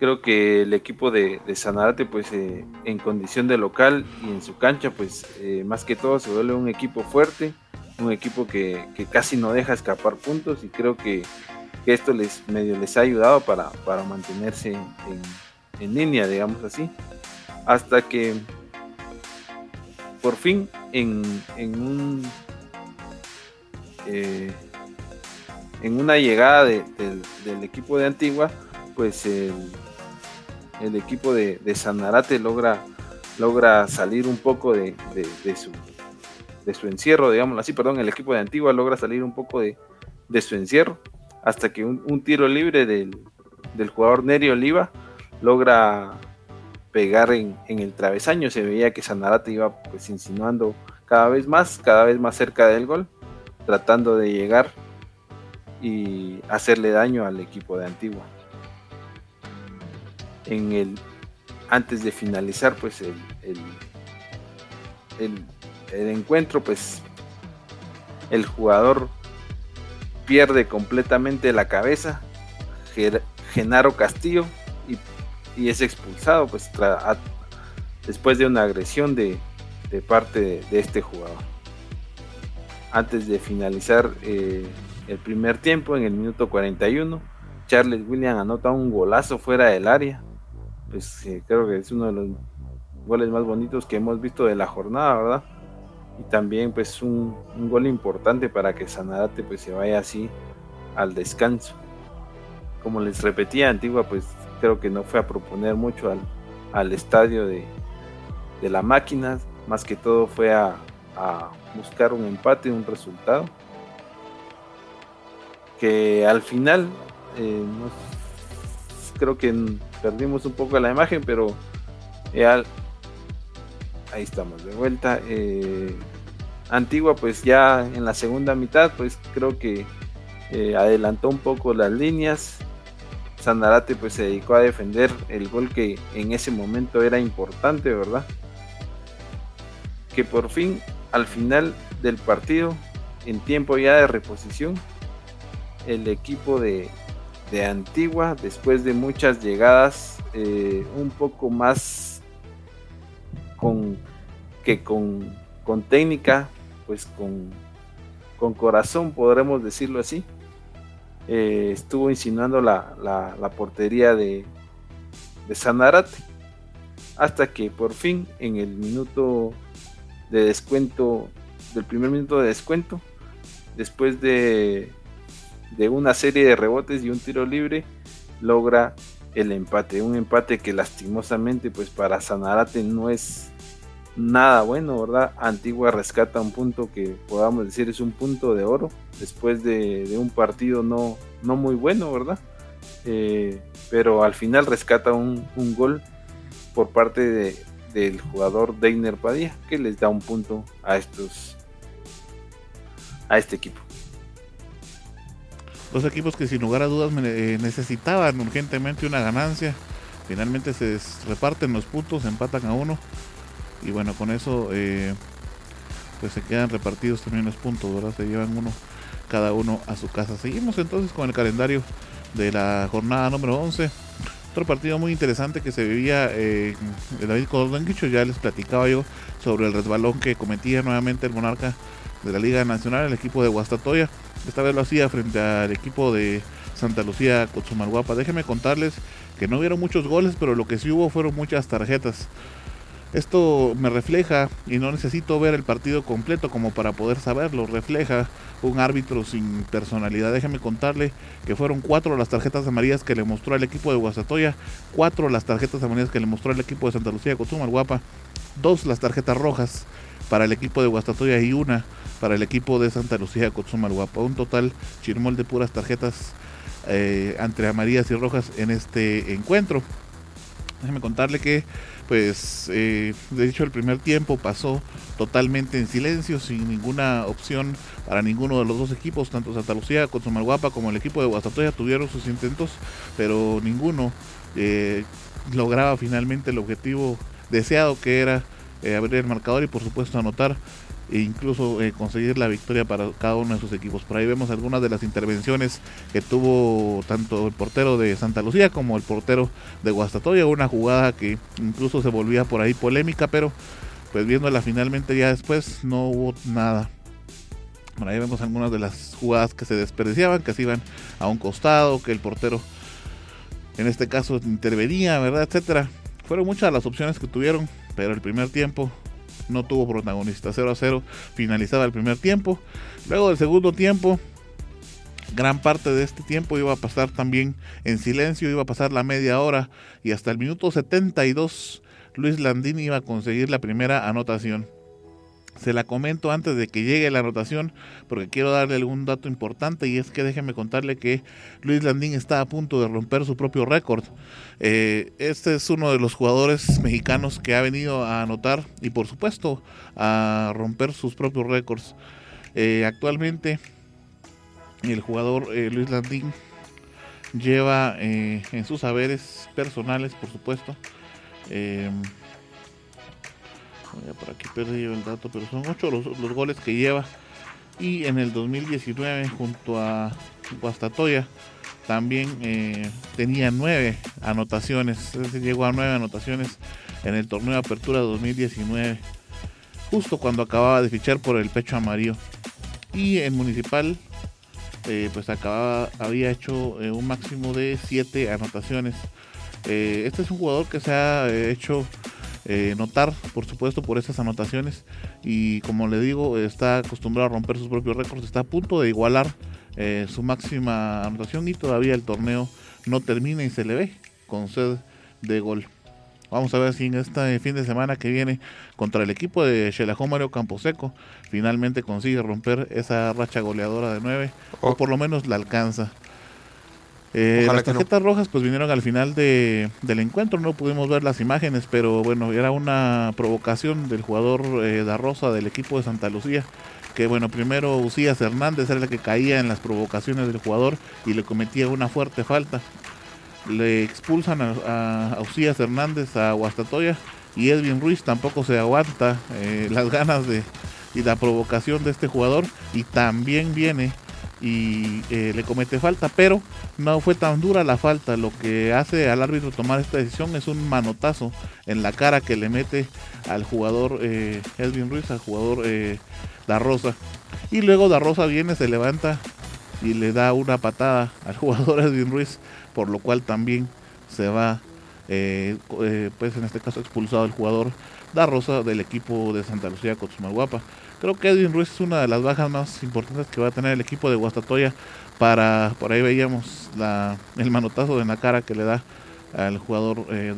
creo que el equipo de, de Sanarate, pues eh, en condición de local y en su cancha, pues eh, más que todo se vuelve un equipo fuerte, un equipo que, que casi no deja escapar puntos y creo que, que, esto les medio les ha ayudado para, para mantenerse en, en, línea, digamos así, hasta que por fin en, en un eh, en una llegada de, de, del equipo de Antigua, pues el equipo de, Sanarate logra, logra salir un poco de, de, de, su, de su encierro, digámoslo así, perdón, el equipo de Antigua logra salir un poco de, de su encierro, hasta que un, un tiro libre del, del, jugador Neri Oliva logra pegar en, en, el travesaño, se veía que Sanarate iba pues insinuando cada vez más, cada vez más cerca del gol, tratando de llegar y hacerle daño al equipo de Antigua antes de finalizar pues el, el, encuentro pues el jugador pierde completamente la cabeza Genaro Castillo y, y es expulsado pues después de una agresión de, de parte de, de, este jugador antes de finalizar eh, el primer tiempo en el minuto 41. Charles William anota un golazo fuera del área. Pues creo que es uno de los goles más bonitos que hemos visto de la jornada, ¿verdad? Y también pues un, gol importante para que Sanarate pues se vaya así al descanso. Como les repetía, Antigua pues creo que no fue a proponer mucho al, al estadio de, de la máquina, más que todo fue a, a buscar un empate, un resultado. Que al final, eh, creo que perdimos un poco la imagen, pero eh, ahí estamos de vuelta. Eh, Antigua, pues ya en la segunda mitad, pues creo que adelantó un poco las líneas. Sandarate pues se dedicó a defender el gol que en ese momento era importante, ¿verdad? Que por fin al final del partido, en tiempo ya de reposición, el equipo de, Antigua, después de muchas llegadas, eh, un poco más con, que con, técnica, pues con, con, corazón, podremos decirlo así, eh, estuvo insinuando la, portería de, de Sanarate, hasta que por fin en el minuto de descuento, del primer minuto de descuento, después de, de una serie de rebotes y un tiro libre, logra el empate. Un empate que lastimosamente, pues para Sanarate no es nada bueno, ¿verdad? Antigua rescata un punto que podamos decir es un punto de oro después de, un partido no, no muy bueno, ¿verdad? Eh, pero al final rescata un, un, gol por parte de, del jugador Deiner Padilla que les da un punto a estos a este equipo. Dos equipos que sin lugar a dudas eh, necesitaban urgentemente una ganancia. Finalmente se reparten los puntos, empatan a uno. Y bueno, con eso eh, pues se quedan repartidos también los puntos, ¿verdad? Se llevan uno cada uno a su casa. Seguimos entonces con el calendario de la jornada número 11. Otro partido muy interesante que se vivía eh, en David Codonguicho, ya les platicaba yo sobre el resbalón que cometía nuevamente el monarca de la Liga Nacional, el equipo de Guastatoya. Esta vez lo hacía frente al equipo de Santa Lucía Cochumalguapa. Déjenme contarles que no hubieron muchos goles, pero lo que sí hubo fueron muchas tarjetas. Esto me refleja, y no necesito ver el partido completo como para poder saberlo, refleja un árbitro sin personalidad. Déjeme contarle que fueron cuatro las tarjetas amarillas que le mostró al equipo de Guasatoya, cuatro las tarjetas amarillas que le mostró al equipo de Santa Lucía Cotumal Guapa, dos las tarjetas rojas para el equipo de Guastatoya y una para el equipo de Santa Lucía Cotumal Guapa. Un total chirmol de puras tarjetas eh, entre amarillas y rojas en este encuentro. Déjeme contarle que pues eh, de hecho el primer tiempo pasó totalmente en silencio, sin ninguna opción para ninguno de los dos equipos, tanto Santa Lucía con Somalguapa como el equipo de Guastatoya tuvieron sus intentos, pero ninguno eh, lograba finalmente el objetivo deseado que era eh, abrir el marcador y por supuesto anotar e incluso eh, conseguir la victoria para cada uno de sus equipos. Por ahí vemos algunas de las intervenciones que tuvo tanto el portero de Santa Lucía como el portero de Guastatoya, una jugada que incluso se volvía por ahí polémica, pero pues viéndola finalmente ya después no hubo nada. Por ahí vemos algunas de las jugadas que se desperdiciaban, que se iban a un costado, que el portero en este caso intervenía, ¿verdad? Etcétera. Fueron muchas las opciones que tuvieron, pero el primer tiempo no tuvo protagonista. 0 a 0 finalizaba el primer tiempo. Luego del segundo tiempo, gran parte de este tiempo iba a pasar también en silencio, iba a pasar la media hora y hasta el minuto 72 Luis Landini iba a conseguir la primera anotación. Se la comento antes de que llegue la anotación porque quiero darle algún dato importante y es que déjeme contarle que Luis Landín está a punto de romper su propio récord. Eh, este es uno de los jugadores mexicanos que ha venido a anotar y por supuesto a romper sus propios récords. Eh, actualmente el jugador eh, Luis Landín lleva en sus saberes personales por supuesto por aquí perdí el dato, pero son ocho los, goles que lleva. Y en el 2019, junto a Guastatoya, también eh, tenía nueve anotaciones. Es decir, llegó a nueve anotaciones en el torneo de apertura 2019, justo cuando acababa de fichar por el pecho amarillo. Y en Municipal, eh, pues acababa, había hecho eh, un máximo de 7 anotaciones. Este es un jugador que se ha hecho notar, por supuesto, por esas anotaciones. Y como le digo, está acostumbrado a romper sus propios récords. Está a punto de igualar su máxima anotación y todavía el torneo no termina y se le ve con sed de gol. Vamos a ver si en este fin de semana que viene contra el equipo de Xelajón Mario Camposeco finalmente consigue romper esa racha goleadora de 9 o por lo menos la alcanza. Eh, las tarjetas rojas pues vinieron al final de, del encuentro, no pudimos ver las imágenes, pero bueno, era una provocación del jugador eh, da Rosa del equipo de Santa Lucía, que bueno, primero Usías Hernández era el que caía en las provocaciones del jugador y le cometía una fuerte falta. Le expulsan a, a Hernández a Guastatoya y Edwin Ruiz tampoco se aguanta eh, las ganas de y la provocación de este jugador. Y también viene y eh, le comete falta, pero no fue tan dura la falta. Lo que hace al árbitro tomar esta decisión es un manotazo en la cara que le mete al jugador eh, Edwin Ruiz, al jugador Da Rosa. Y luego Da Rosa viene, se levanta y le da una patada al jugador Edwin Ruiz por lo cual también se va, eh, eh, pues en este caso expulsado el jugador Da Rosa del equipo de Santa Lucía Cotumaguapa. Creo que Edwin Ruiz es una de las bajas más importantes que va a tener el equipo de Guastatoya para, por ahí veíamos el manotazo en la cara que le da al jugador eh.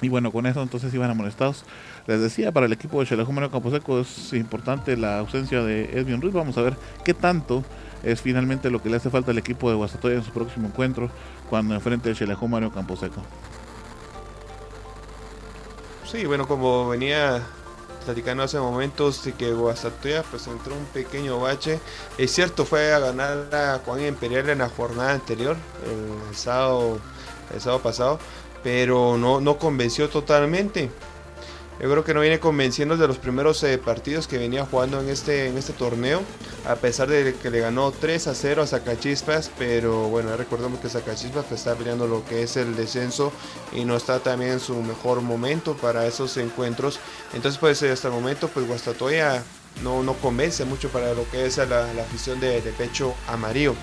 Y bueno, con eso entonces iban amonestados. Les decía, para el equipo de Campo Camposeco es importante la ausencia de Edwin Ruiz. Vamos a ver qué tanto es finalmente lo que le hace falta al equipo de Guastatoya en su próximo encuentro cuando enfrente a Xelajú Mario Camposeco. Sí, bueno, como venía platicando hace momentos de que Guastatoya pues entró un pequeño bache. Es cierto, fue a ganar a Juan Imperial en la jornada anterior, el sábado, el sábado pasado, pero no, no convenció totalmente. Yo creo que no viene convenciendo de los primeros eh, partidos que venía jugando en este, en este torneo, a pesar de que le ganó 3 a 0 a Zacachispas, pero bueno, recordemos que Zacachispas pues, está peleando lo que es el descenso y no está también en su mejor momento para esos encuentros. Entonces pues hasta el momento pues Guastatoya no, no convence mucho para lo que es la, afición de, pecho amarillo.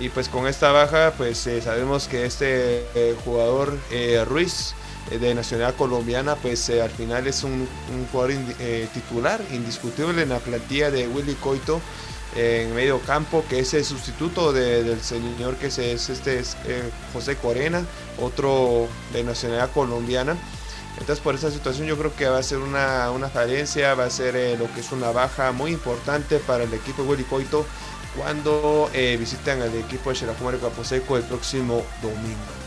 Y pues con esta baja pues eh, sabemos que este eh, jugador Ruiz eh, de nacionalidad colombiana, pues eh, al final es un, jugador eh, titular indiscutible en la plantilla de Willy Coito en medio campo, que es el sustituto del señor que es, este José Corena, otro de nacionalidad colombiana. Entonces por esa situación yo creo que va a ser una, una falencia, va a ser lo que es una baja muy importante para el equipo de Willy Coito cuando visitan al equipo de Xerajumario Caposeco el próximo domingo.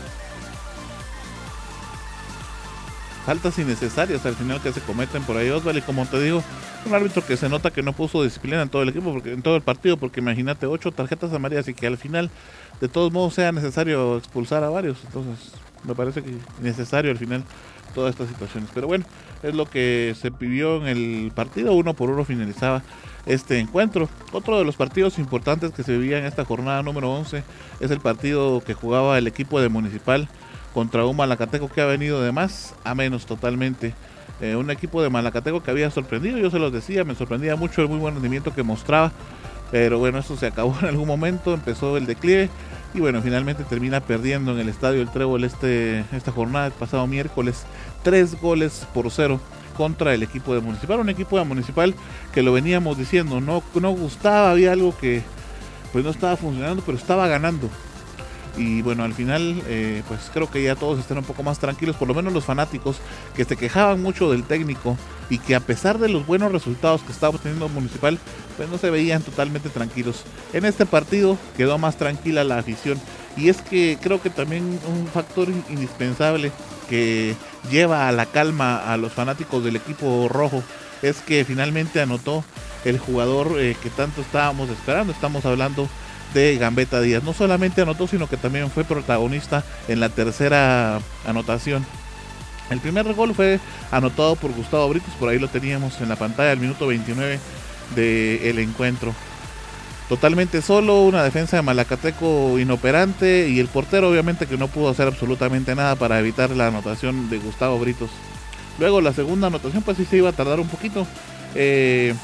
Faltas innecesarias al final que se cometen por ahí Osvaldo. Y como te digo un árbitro que se nota que no puso disciplina en todo el equipo porque en todo el partido porque imagínate ocho tarjetas amarillas y que al final de todos modos sea necesario expulsar a varios. Entonces me parece que necesario al final todas estas situaciones. Pero bueno es lo que se pidió en el partido. Uno por uno finalizaba este encuentro. Otro de los partidos importantes que se vivía en esta jornada número 11 es el partido que jugaba el equipo de Municipal contra un Malacateco que ha venido de más a menos totalmente. Eh, un equipo de Malacateco que había sorprendido, yo se los decía, me sorprendía mucho el muy buen rendimiento que mostraba, pero bueno, eso se acabó en algún momento, empezó el declive y bueno, finalmente termina perdiendo en el estadio El Trébol este, esta jornada, el pasado miércoles, tres goles por cero contra el equipo de Municipal, un equipo de Municipal que lo veníamos diciendo, no, no gustaba, había algo que pues no estaba funcionando, pero estaba ganando. Y bueno, al final, eh, pues creo que ya todos están un poco más tranquilos, por lo menos los fanáticos que se quejaban mucho del técnico y que a pesar de los buenos resultados que estaba obteniendo Municipal, pues no se veían totalmente tranquilos. En este partido quedó más tranquila la afición y es que creo que también un factor indispensable que lleva a la calma a los fanáticos del equipo rojo es que finalmente anotó el jugador eh, que tanto estábamos esperando. Estamos hablando de Gambetta Díaz. No solamente anotó, sino que también fue protagonista en la tercera anotación. El primer gol fue anotado por Gustavo Britos, por ahí lo teníamos en la pantalla, al minuto 29 del encuentro. Totalmente solo, una defensa de Malacateco inoperante y el portero obviamente que no pudo hacer absolutamente nada para evitar la anotación de Gustavo Britos. Luego la segunda anotación pues sí se iba a tardar un poquito. Eh,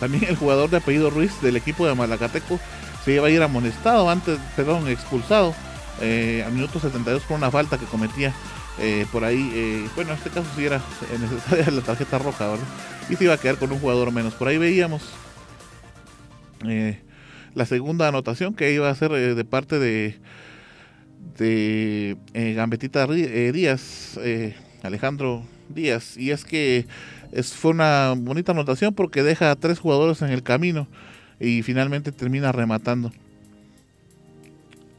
también el jugador de apellido Ruiz del equipo de Malacateco se iba a ir amonestado antes, perdón, expulsado eh, al minuto 72 por una falta que cometía eh, por ahí. Eh, bueno, en este caso sí era necesaria la tarjeta roja, ¿verdad? Y se iba a quedar con un jugador menos. Por ahí veíamos la segunda anotación que iba a ser de parte de, de Gambetita Díaz, Alejandro Díaz. Y es que es, fue una bonita anotación porque deja a tres jugadores en el camino y finalmente termina rematando.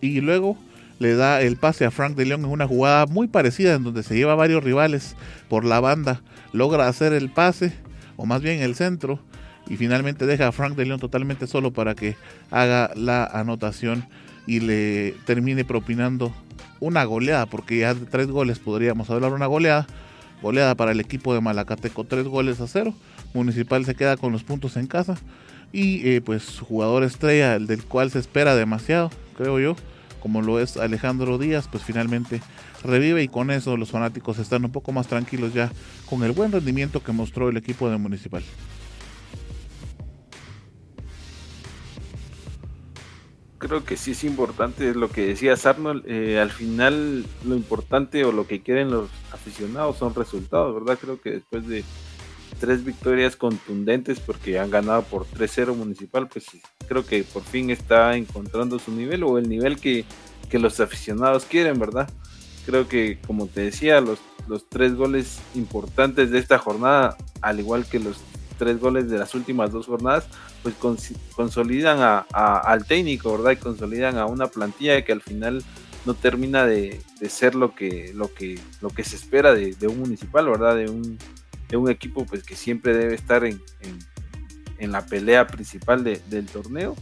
Y luego le da el pase a Frank de León en una jugada muy parecida en donde se lleva varios rivales por la banda, logra hacer el pase o más bien el centro y finalmente deja a Frank de León totalmente solo para que haga la anotación y le termine propinando una goleada, porque ya de tres goles podríamos hablar una goleada, goleada para el equipo de Malacateco, tres goles a cero, Municipal se queda con los puntos en casa y eh, pues jugador estrella, el del cual se espera demasiado, creo yo, como lo es Alejandro Díaz, pues finalmente revive y con eso los fanáticos están un poco más tranquilos ya con el buen rendimiento que mostró el equipo de Municipal. Creo que sí es importante lo que decía Arnold. Eh, al final, lo importante o lo que quieren los aficionados son resultados, ¿verdad? Creo que después de tres victorias contundentes porque han ganado por 3-0 municipal, pues creo que por fin está encontrando su nivel o el nivel que, los aficionados quieren, ¿verdad? Creo que, como te decía, los, los tres goles importantes de esta jornada, al igual que los tres goles de las últimas dos jornadas, pues consolidan al técnico, ¿verdad? Y consolidan a una plantilla que al final no termina de, ser lo que, lo que, lo que se espera de, de un municipal, ¿verdad? De un, de un equipo pues que siempre debe estar en, en, la pelea principal del torneo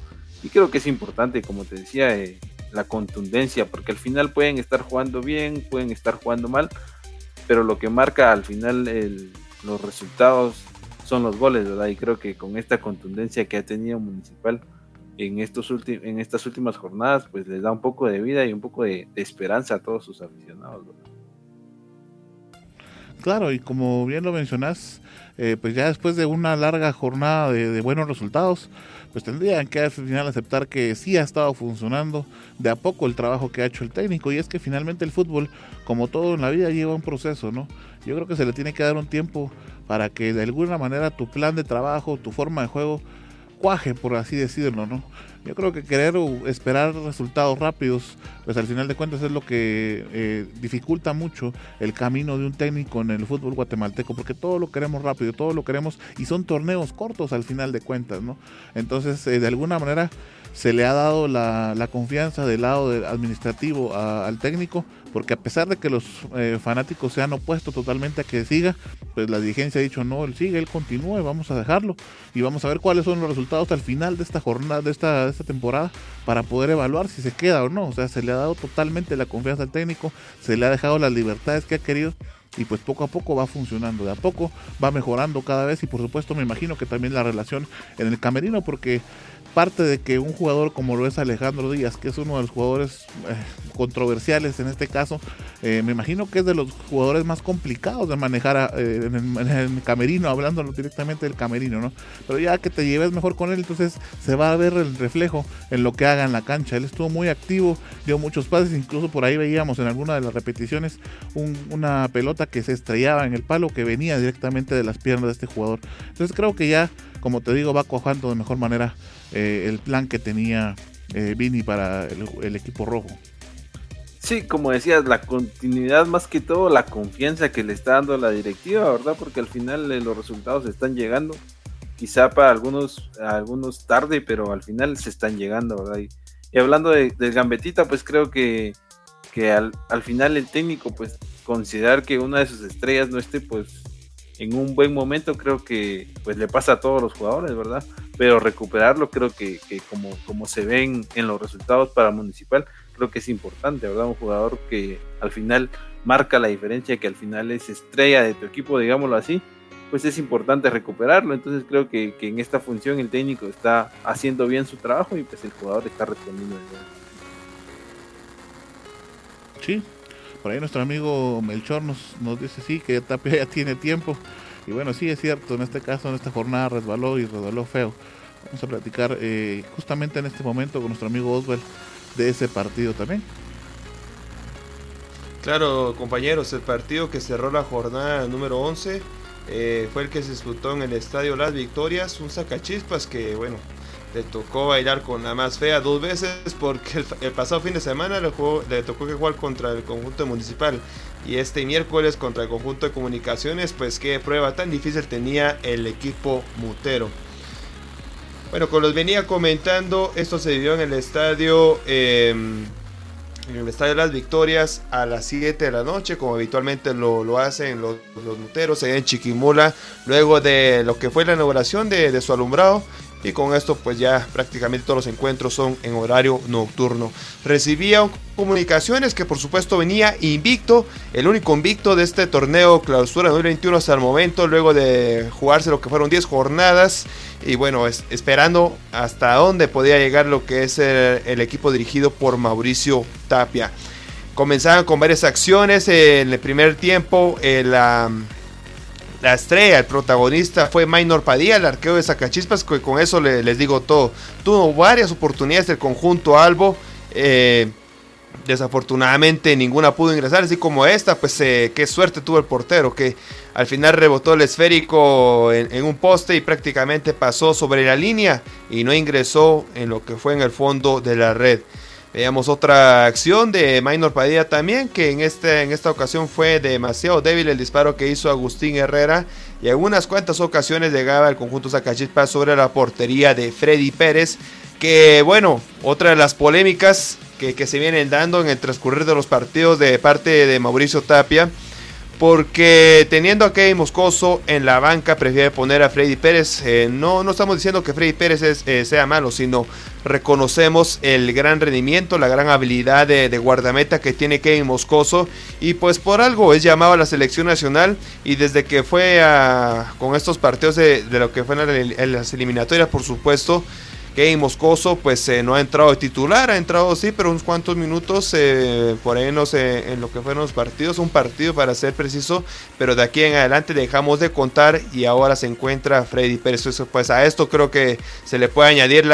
y creo que es importante como te decía eh, la contundencia porque al final pueden estar jugando bien pueden estar jugando mal pero lo que marca al final los resultados son los goles verdad y creo que con esta contundencia que ha tenido municipal en estos en estas últimas jornadas pues les da un poco de vida y un poco de, esperanza a todos sus aficionados Claro, y como bien lo mencionás, eh, pues ya después de una larga jornada de, buenos resultados, pues tendrían que al final aceptar que sí ha estado funcionando de a poco el trabajo que ha hecho el técnico. Y es que finalmente el fútbol, como todo en la vida, lleva un proceso, ¿no? Yo creo que se le tiene que dar un tiempo para que de alguna manera tu plan de trabajo, tu forma de juego, cuaje, por así decirlo, ¿no? Yo creo que querer esperar resultados rápidos, pues al final de cuentas es lo que eh, dificulta mucho el camino de un técnico en el fútbol guatemalteco, porque todo lo queremos rápido, todo lo queremos y son torneos cortos al final de cuentas, ¿no? Entonces, eh, de alguna manera se le ha dado la, confianza del lado administrativo al técnico, porque a pesar de que los eh, fanáticos se han opuesto totalmente a que siga, pues la dirigencia ha dicho no, él sigue, él continúe, vamos a dejarlo y vamos a ver cuáles son los resultados al final de esta jornada, de esta, de esta temporada, para poder evaluar si se queda o no. O sea, se le ha dado totalmente la confianza al técnico, se le ha dejado las libertades que ha querido y pues poco a poco va funcionando, de a poco va mejorando cada vez y por supuesto me imagino que también la relación en el camerino porque parte de que un jugador como lo es Alejandro Díaz, que es uno de los jugadores eh, controversiales en este caso, eh, me imagino que es de los jugadores más complicados de manejar eh, en, el, camerino, hablando directamente del camerino, ¿no? Pero ya que te lleves mejor con él, entonces se va a ver el reflejo en lo que haga en la cancha. Él estuvo muy activo, dio muchos pases, incluso por ahí veíamos en alguna de las repeticiones una pelota que se estrellaba en el palo que venía directamente de las piernas de este jugador. Entonces creo que ya, como te digo, va cuajando de mejor manera eh, el plan que tenía eh, Vini para el, equipo rojo. Sí, como decías, la continuidad más que todo, la confianza que le está dando la directiva, ¿verdad? Porque al final eh, los resultados están llegando. Quizá para algunos, algunos tarde, pero al final se están llegando, ¿verdad? Y, hablando de, Gambetita, pues creo que, que al, al, final el técnico, pues considerar que una de sus estrellas no esté, pues en un buen momento creo que pues le pasa a todos los jugadores, ¿verdad? Pero recuperarlo creo que, como, como se ven en los resultados para Municipal, creo que es importante, ¿verdad? Un jugador que al final marca la diferencia, que al final es estrella de tu equipo, digámoslo así, pues es importante recuperarlo. Entonces creo que, en esta función el técnico está haciendo bien su trabajo y pues el jugador está respondiendo. Sí, por ahí nuestro amigo Melchor nos, dice sí, que Tapia ya tiene tiempo Y bueno, sí es cierto, en este caso, en esta jornada resbaló y resbaló feo. Vamos a platicar eh, justamente en este momento con nuestro amigo Oswald de ese partido también. Claro, compañeros, el partido que cerró la jornada número 11 eh, fue el que se disputó en el estadio Las Victorias, un sacachispas que, bueno, le tocó bailar con la más fea dos veces porque el, pasado fin de semana le, tocó que jugar contra el conjunto municipal y este miércoles contra el conjunto de comunicaciones, pues qué prueba tan difícil tenía el equipo mutero. Bueno, como los venía comentando, esto se vivió en el estadio, em, en el estadio de las Victorias a las 7 de la noche, como habitualmente lo, hacen los, los muteros en Chiquimula, luego de lo que fue la inauguración de su alumbrado. Y con esto pues ya prácticamente todos los encuentros son en horario nocturno. Recibía comunicaciones que por supuesto venía invicto, el único invicto de este torneo clausura 2021 hasta el momento, luego de jugarse lo que fueron 10 jornadas. Y bueno, esperando hasta dónde podía llegar lo que es el, equipo dirigido por Mauricio Tapia. Comenzaban con varias acciones en el primer tiempo. El, la estrella, el protagonista fue Maynor Padilla, el arqueo de Sacachispas, que con eso les digo todo. Tuvo varias oportunidades del conjunto Albo. Eh, desafortunadamente ninguna pudo ingresar, así como esta, pues eh, qué suerte tuvo el portero, que al final rebotó el esférico en, un poste y prácticamente pasó sobre la línea y no ingresó en lo que fue en el fondo de la red. Veamos otra acción de Minor Padilla también, que en, este, en esta ocasión fue demasiado débil el disparo que hizo Agustín Herrera. Y en unas cuantas ocasiones llegaba el conjunto Zacachispa sobre la portería de Freddy Pérez. Que bueno, otra de las polémicas que, que se vienen dando en el transcurrir de los partidos de parte de Mauricio Tapia porque teniendo a Kevin Moscoso en la banca prefiere poner a Freddy Pérez. Eh, no, no estamos diciendo que Freddy Pérez eh, sea malo, sino reconocemos el gran rendimiento, la gran habilidad de, guardameta que tiene Kevin Moscoso. Y pues por algo es llamado a la selección nacional y desde que fue con estos partidos de, lo que fue en las eliminatorias, por supuesto, Kevin Moscoso pues eh, no ha entrado de titular, ha entrado sí, pero unos cuantos minutos eh, por ahí no sé, en lo que fueron los partidos, un partido para ser preciso, pero de aquí en adelante dejamos de contar y ahora se encuentra Freddy Pérez. Pues a esto creo que se le puede añadir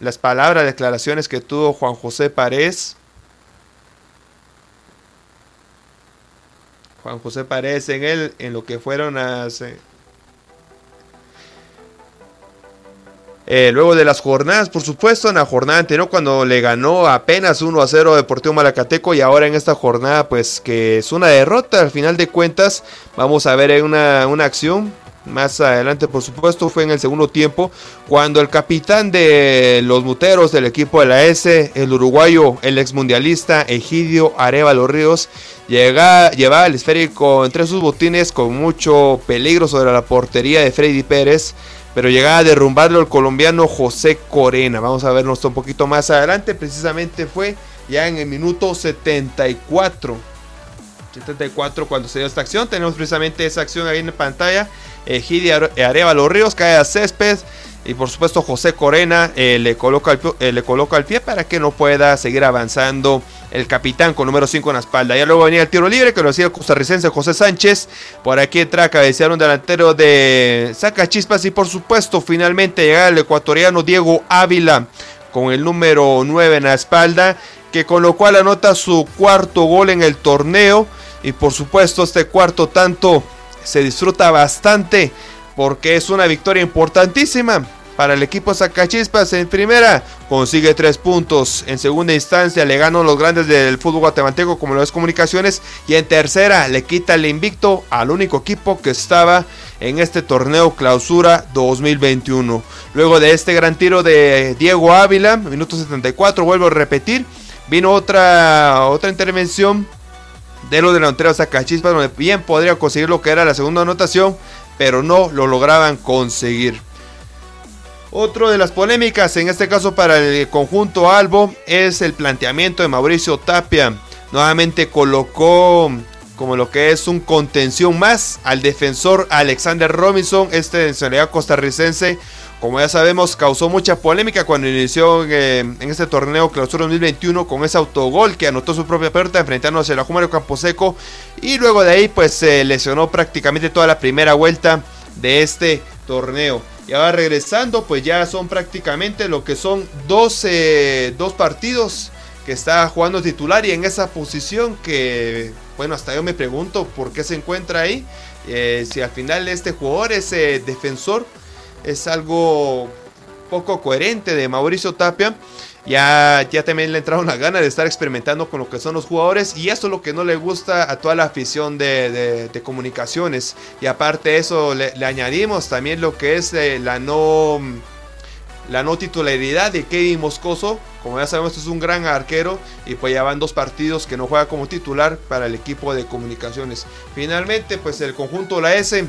las palabras, declaraciones que tuvo Juan José Párez. Juan José Párez en él, en lo que fueron hace Eh, luego de las jornadas, por supuesto, en la jornada anterior cuando le ganó apenas 1 a 0 Deportivo Malacateco y ahora en esta jornada pues que es una derrota al final de cuentas. Vamos a ver una, una acción más adelante, por supuesto, fue en el segundo tiempo, cuando el capitán de los muteros del equipo de la S, el uruguayo, el exmundialista Egidio Arevalo Ríos, llega, llevaba el esférico entre sus botines con mucho peligro sobre la portería de Freddy Pérez pero llegaba a derrumbarlo el colombiano José Corena. Vamos a vernos un poquito más adelante, precisamente fue ya en el minuto 74. 74 cuando se dio esta acción, tenemos precisamente esa acción ahí en pantalla. Egidia Arevalo Ríos cae a césped y por supuesto José Corena eh, le, coloca el, eh, le coloca el pie para que no pueda seguir avanzando el capitán con número 5 en la espalda. Ya luego venía el tiro libre que lo hacía el costarricense José Sánchez. Por aquí entra a cabecear un delantero de Saca Chispas y por supuesto finalmente llega el ecuatoriano Diego Ávila con el número 9 en la espalda que con lo cual anota su cuarto gol en el torneo y por supuesto este cuarto tanto se disfruta bastante porque es una victoria importantísima para el equipo Zacachispas en primera consigue tres puntos. En segunda instancia le ganan los grandes del fútbol guatemalteco como lo es Comunicaciones. Y en tercera le quita el invicto al único equipo que estaba en este torneo clausura 2021. Luego de este gran tiro de Diego Ávila, minuto 74, vuelvo a repetir. Vino otra, otra intervención de los delanteros Zacachispas donde bien podría conseguir lo que era la segunda anotación. Pero no lo lograban conseguir. Otro de las polémicas, en este caso para el conjunto Albo, es el planteamiento de Mauricio Tapia. Nuevamente colocó como lo que es un contención más al defensor Alexander Robinson, este de nacionalidad costarricense, como ya sabemos, causó mucha polémica cuando inició eh, en este torneo Clausura 2021 con ese autogol que anotó su propia puerta enfrentándose a la Jumario Camposeco y luego de ahí pues se lesionó prácticamente toda la primera vuelta de este torneo. Y ahora regresando, pues ya son prácticamente lo que son 12, dos partidos que está jugando titular y en esa posición que, bueno, hasta yo me pregunto por qué se encuentra ahí. Eh, si al final este jugador, ese defensor, es algo poco coherente de Mauricio Tapia. Ya, ya también le entraron la gana de estar experimentando con lo que son los jugadores y eso es lo que no le gusta a toda la afición de, comunicaciones. Y aparte de eso le, añadimos también lo que es eh, la no la no titularidad de Kevin Moscoso. Como ya sabemos, es un gran arquero y pues ya van dos partidos que no juega como titular para el equipo de comunicaciones. Finalmente, pues el conjunto la S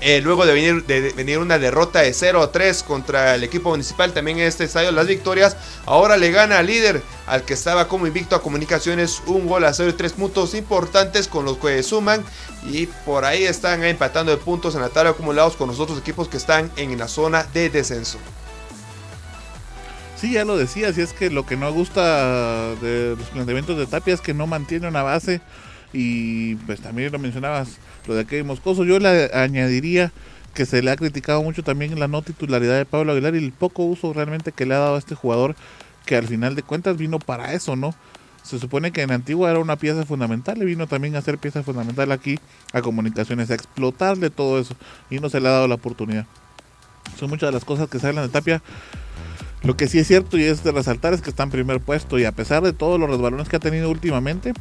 eh, luego de venir, de venir una derrota de 0 a 3 contra el equipo municipal, también en este estadio Las Victorias, ahora le gana al líder, al que estaba como invicto a comunicaciones, un gol a 0 y 3 puntos importantes con los que suman y por ahí están empatando de puntos en la tabla acumulados con los otros equipos que están en la zona de descenso. Sí, ya lo decía, si es que lo que no gusta de los planteamientos de Tapia es que no mantiene una base y pues también lo mencionabas lo de Moscoso. Yo le añadiría que se le ha criticado mucho también la no titularidad de Pablo Aguilar y el poco uso realmente que le ha dado a este jugador que al final de cuentas vino para eso, ¿no? Se supone que en Antigua era una pieza fundamental y vino también a ser pieza fundamental aquí a comunicaciones, a explotarle todo eso y no se le ha dado la oportunidad. Son muchas de las cosas que salen de Tapia. Lo que sí es cierto y es de resaltar es que está en primer puesto y a pesar de todos los resbalones que ha tenido últimamente,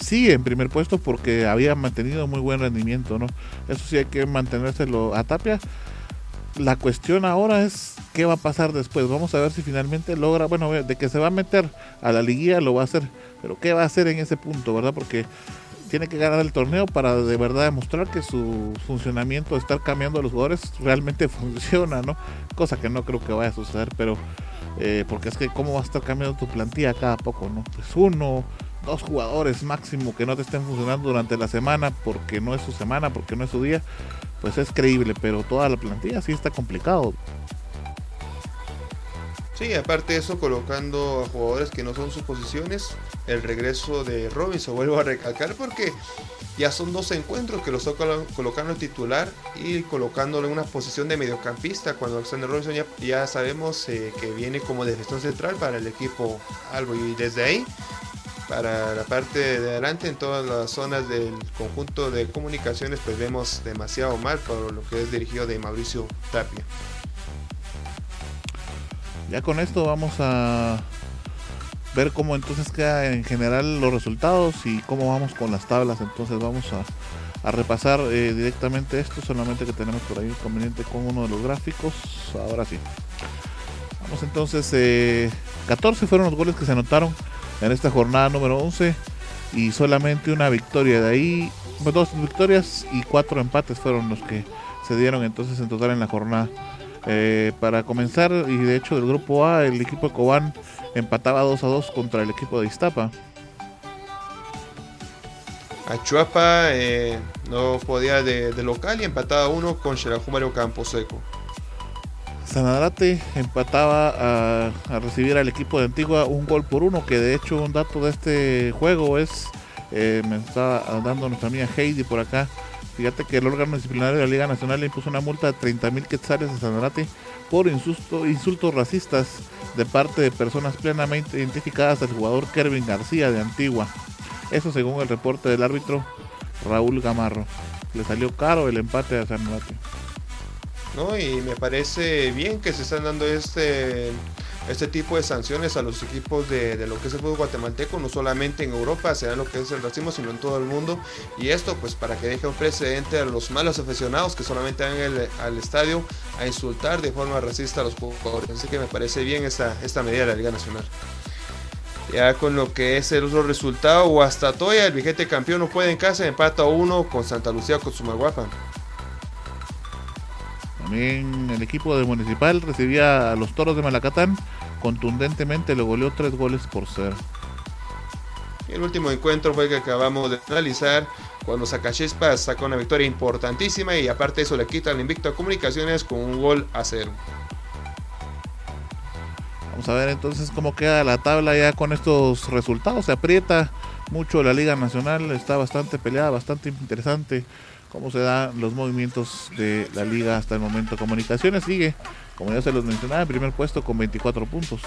sigue en primer puesto porque había mantenido muy buen rendimiento, ¿no? Eso sí hay que mantenérselo a Tapia. La cuestión ahora es qué va a pasar después. Vamos a ver si finalmente logra, bueno, de que se va a meter a la liguilla lo va a hacer, pero qué va a hacer en ese punto, ¿verdad? Porque tiene que ganar el torneo para de verdad demostrar que su funcionamiento, estar cambiando a los jugadores, realmente funciona, ¿no? Cosa que no creo que vaya a suceder, pero eh, porque es que cómo va a estar cambiando tu plantilla cada poco, ¿no? Pues uno, dos jugadores máximo que no te estén funcionando durante la semana porque no es su semana, porque no es su día, pues es creíble, pero toda la plantilla sí está complicado. Sí, aparte de eso, colocando a jugadores que no son sus posiciones, el regreso de Robinson, vuelvo a recalcar porque ya son dos encuentros que lo está colocando titular y colocándolo en una posición de mediocampista, cuando Alexander Robinson ya, sabemos eh, que viene como defensor central para el equipo algo y desde ahí para la parte de adelante en todas las zonas del conjunto de comunicaciones pues vemos demasiado mal por lo que es dirigido de Mauricio Tapia. Ya con esto vamos a ver cómo entonces queda en general los resultados y cómo vamos con las tablas. Entonces vamos a, repasar eh, directamente esto, solamente que tenemos por ahí un conveniente con uno de los gráficos. Ahora sí. Vamos entonces, 14 eh, fueron los goles que se anotaron en esta jornada número 11 y solamente una victoria. De ahí, pues, dos victorias y cuatro empates fueron los que se dieron entonces en total en la jornada. Eh, para comenzar, y de hecho del grupo A, el equipo de Cobán empataba 2 a 2 contra el equipo de Iztapa. Achuapa eh, no podía de, local y empataba uno con Xerajumario Campo Seco. Sanarate empataba a, recibir al equipo de Antigua un gol por uno, que de hecho un dato de este juego es, eh, me está dando nuestra amiga Heidi por acá, fíjate que el órgano disciplinario de la Liga Nacional le impuso una multa de 30 mil quetzales a Sanarate por insultos racistas de parte de personas plenamente identificadas al jugador Kervin García de Antigua. Eso según el reporte del árbitro Raúl Gamarro. Le salió caro el empate a Sanarate. ¿No? Y me parece bien que se están dando este, este tipo de sanciones a los equipos de, lo que es el fútbol guatemalteco, no solamente en Europa, sea lo que es el racismo, sino en todo el mundo. Y esto pues para que deje un precedente a los malos aficionados que solamente van al estadio a insultar de forma racista a los jugadores. Así que me parece bien esta, esta medida de la Liga Nacional. Ya con lo que es el otro resultado, Toya el vigente campeón, no puede en casa, empata uno con Santa Lucía con Sumaguapa. También el equipo de Municipal recibía a los Toros de Malacatán. Contundentemente le goleó tres goles por ser. El último encuentro fue el que acabamos de analizar cuando Sacachispas sacó una victoria importantísima y aparte de eso le quitan el invicto a comunicaciones con un gol a cero. Vamos a ver entonces cómo queda la tabla ya con estos resultados. Se aprieta mucho la Liga Nacional, está bastante peleada, bastante interesante cómo se dan los movimientos de la liga hasta el momento. Comunicaciones sigue, como ya se los mencionaba, en primer puesto con 24 puntos.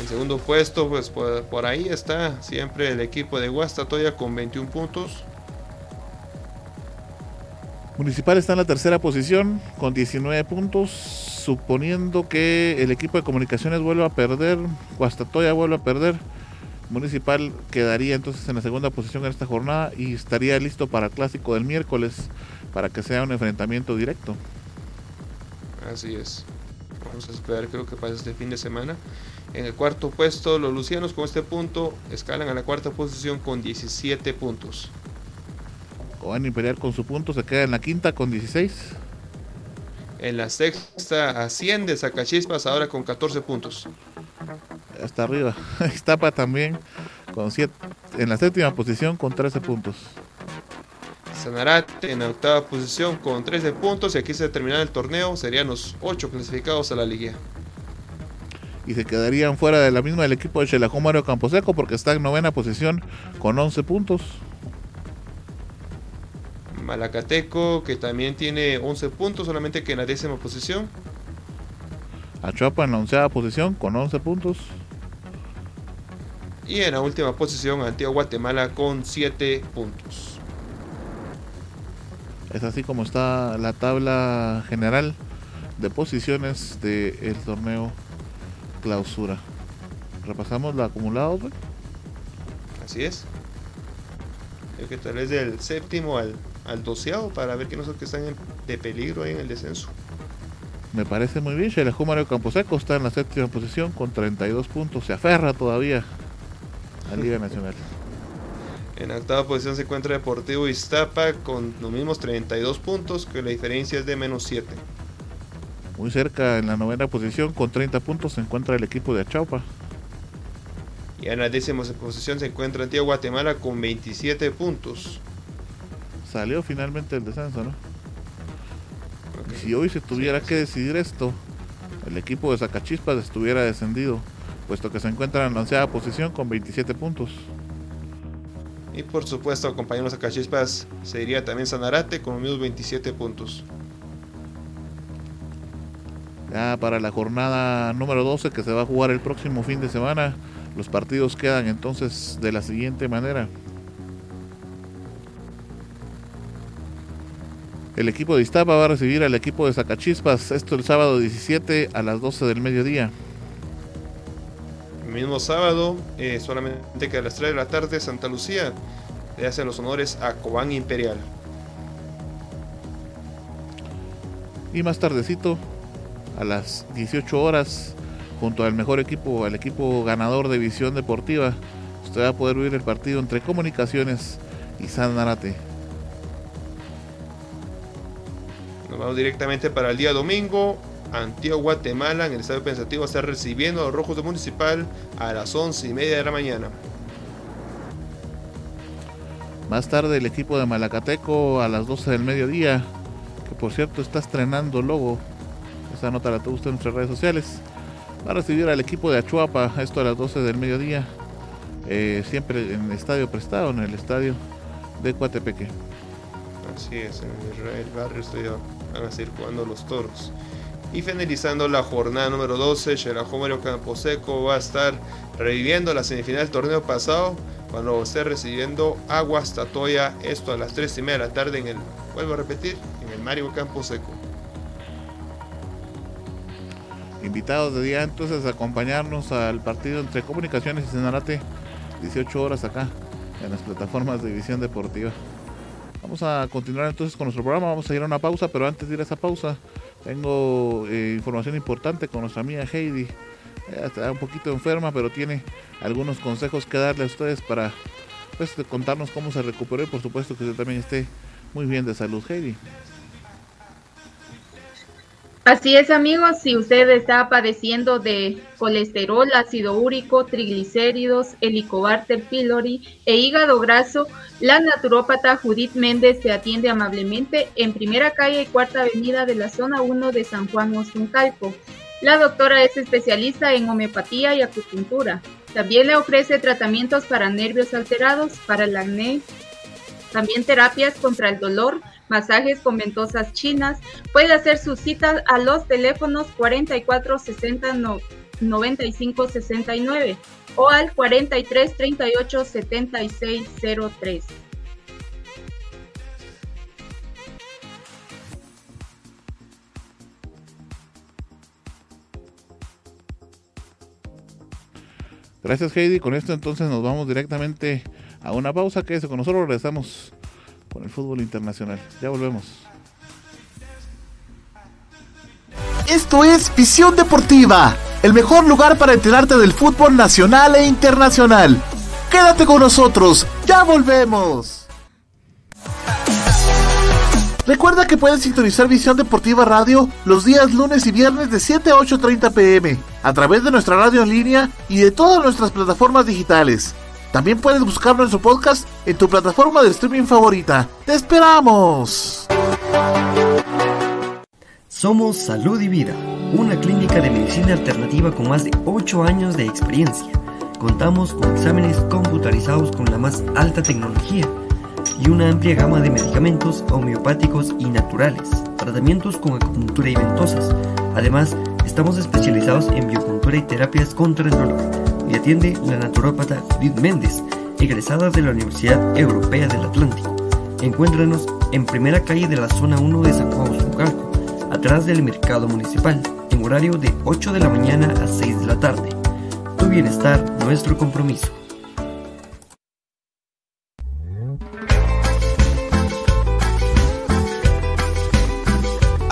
En segundo puesto, pues por, ahí está siempre el equipo de Guastatoya con 21 puntos. Municipal está en la tercera posición con 19 puntos, suponiendo que el equipo de comunicaciones vuelva a perder, Guastatoya vuelve a perder, Municipal quedaría entonces en la segunda posición en esta jornada y estaría listo para el clásico del miércoles para que sea un enfrentamiento directo. Así es. Vamos a esperar creo que pasa este fin de semana. En el cuarto puesto, los lucianos con este punto escalan a la cuarta posición con 17 puntos. Cobán Imperial con su punto se queda en la quinta con 16. En la sexta asciende Zacachispas ahora con 14 puntos. Hasta arriba. Iztapa también con siete, en la séptima posición con 13 puntos. Sanarate en la octava posición con 13 puntos y aquí se termina el torneo. Serían los 8 clasificados a la liga y se quedarían fuera de la misma del equipo de Chelajón Mario Camposeco porque está en novena posición con 11 puntos. Malacateco que también tiene 11 puntos, solamente que en la décima posición. Achuapa en la onceava posición con 11 puntos. Y en la última posición Antigua Guatemala con 7 puntos. Es así como está la tabla general de posiciones del torneo clausura. Repasamos los acumulados, Así es. Creo que tal vez del séptimo al, al doceavo para ver no son que están de peligro ahí en el descenso. Me parece muy bien. Xelajú Mario Camposeco está en la séptima posición con 32 puntos. Se aferra todavía a Liga Nacional. En la octava posición se encuentra Deportivo Iztapa con los mismos 32 puntos, que la diferencia es de menos 7. Muy cerca en la novena posición con 30 puntos se encuentra el equipo de Achaupa. Y en la décima posición se encuentra Antigua Guatemala con 27 puntos. Salió finalmente el descenso, ¿no? Si hoy se tuviera que decidir esto, el equipo de Zacachispas estuviera descendido, puesto que se encuentra en la onceava posición con 27 puntos. Y por supuesto, acompañando a Zacachispas, se iría también Sanarate con mismos 27 puntos. Ya para la jornada número 12 que se va a jugar el próximo fin de semana, los partidos quedan entonces de la siguiente manera. El equipo de Iztapa va a recibir al equipo de Zacachispas, esto el sábado 17 a las 12 del mediodía. El mismo sábado, eh, solamente que a las 3 de la tarde, Santa Lucía le hace los honores a Cobán Imperial. Y más tardecito, a las 18 horas junto al mejor equipo, al equipo ganador de Visión Deportiva. Usted va a poder ver el partido entre Comunicaciones y San Narate. Nos vamos directamente para el día domingo. Antigua Guatemala en el Estadio Pensativo está recibiendo a los Rojos de Municipal a las 11 y media de la mañana. Más tarde el equipo de Malacateco a las 12 del mediodía, que por cierto está estrenando logo esta nota la tuvo usted en nuestras redes sociales. Va a recibir al equipo de Achuapa, esto a las 12 del mediodía. Eh, siempre en el estadio prestado, en el estadio de Coatepeque. Así es, en Israel Barrio estoy, van a seguir jugando los toros. Y finalizando la jornada número 12, Xelajú Mario Camposeco va a estar reviviendo la semifinal del torneo pasado cuando esté recibiendo Aguas Tatoya, esto a las 3 y media de la tarde en el, vuelvo a repetir, en el Mario Camposeco invitados de día entonces a acompañarnos al partido entre Comunicaciones y Senarate, 18 horas acá en las plataformas de División Deportiva. Vamos a continuar entonces con nuestro programa, vamos a ir a una pausa, pero antes de ir a esa pausa tengo eh, información importante con nuestra amiga Heidi. está un poquito enferma, pero tiene algunos consejos que darle a ustedes para pues, contarnos cómo se recuperó y por supuesto que usted también esté muy bien de salud, Heidi. Así es, amigos, si usted está padeciendo de colesterol, ácido úrico, triglicéridos, helicobacter pylori e hígado graso, la naturópata Judith Méndez se atiende amablemente en primera calle y cuarta avenida de la zona 1 de San Juan Ostuncalco. La doctora es especialista en homeopatía y acupuntura. También le ofrece tratamientos para nervios alterados, para el acné, también terapias contra el dolor, masajes con ventosas chinas. Puede hacer sus citas a los teléfonos 44 60 95 69 o al 43 38 76 03. Gracias Heidi, con esto entonces nos vamos directamente a una pausa, que con nosotros regresamos con el fútbol internacional. Ya volvemos. Esto es Visión Deportiva, el mejor lugar para enterarte del fútbol nacional e internacional. Quédate con nosotros, ya volvemos. Recuerda que puedes sintonizar Visión Deportiva Radio los días lunes y viernes de 7 a 8.30 pm a través de nuestra radio en línea y de todas nuestras plataformas digitales. También puedes buscar nuestro podcast en tu plataforma de streaming favorita. ¡Te esperamos! Somos Salud y Vida, una clínica de medicina alternativa con más de 8 años de experiencia. Contamos con exámenes computarizados con la más alta tecnología y una amplia gama de medicamentos homeopáticos y naturales, tratamientos con acupuntura y ventosas. Además, estamos especializados en biocultura y terapias contra el dolor y atiende la naturópata Judith Méndez, egresada de la Universidad Europea del Atlántico. Encuéntranos en primera calle de la zona 1 de San Juan Usucalco, atrás del mercado municipal, en horario de 8 de la mañana a 6 de la tarde. Tu bienestar, nuestro compromiso.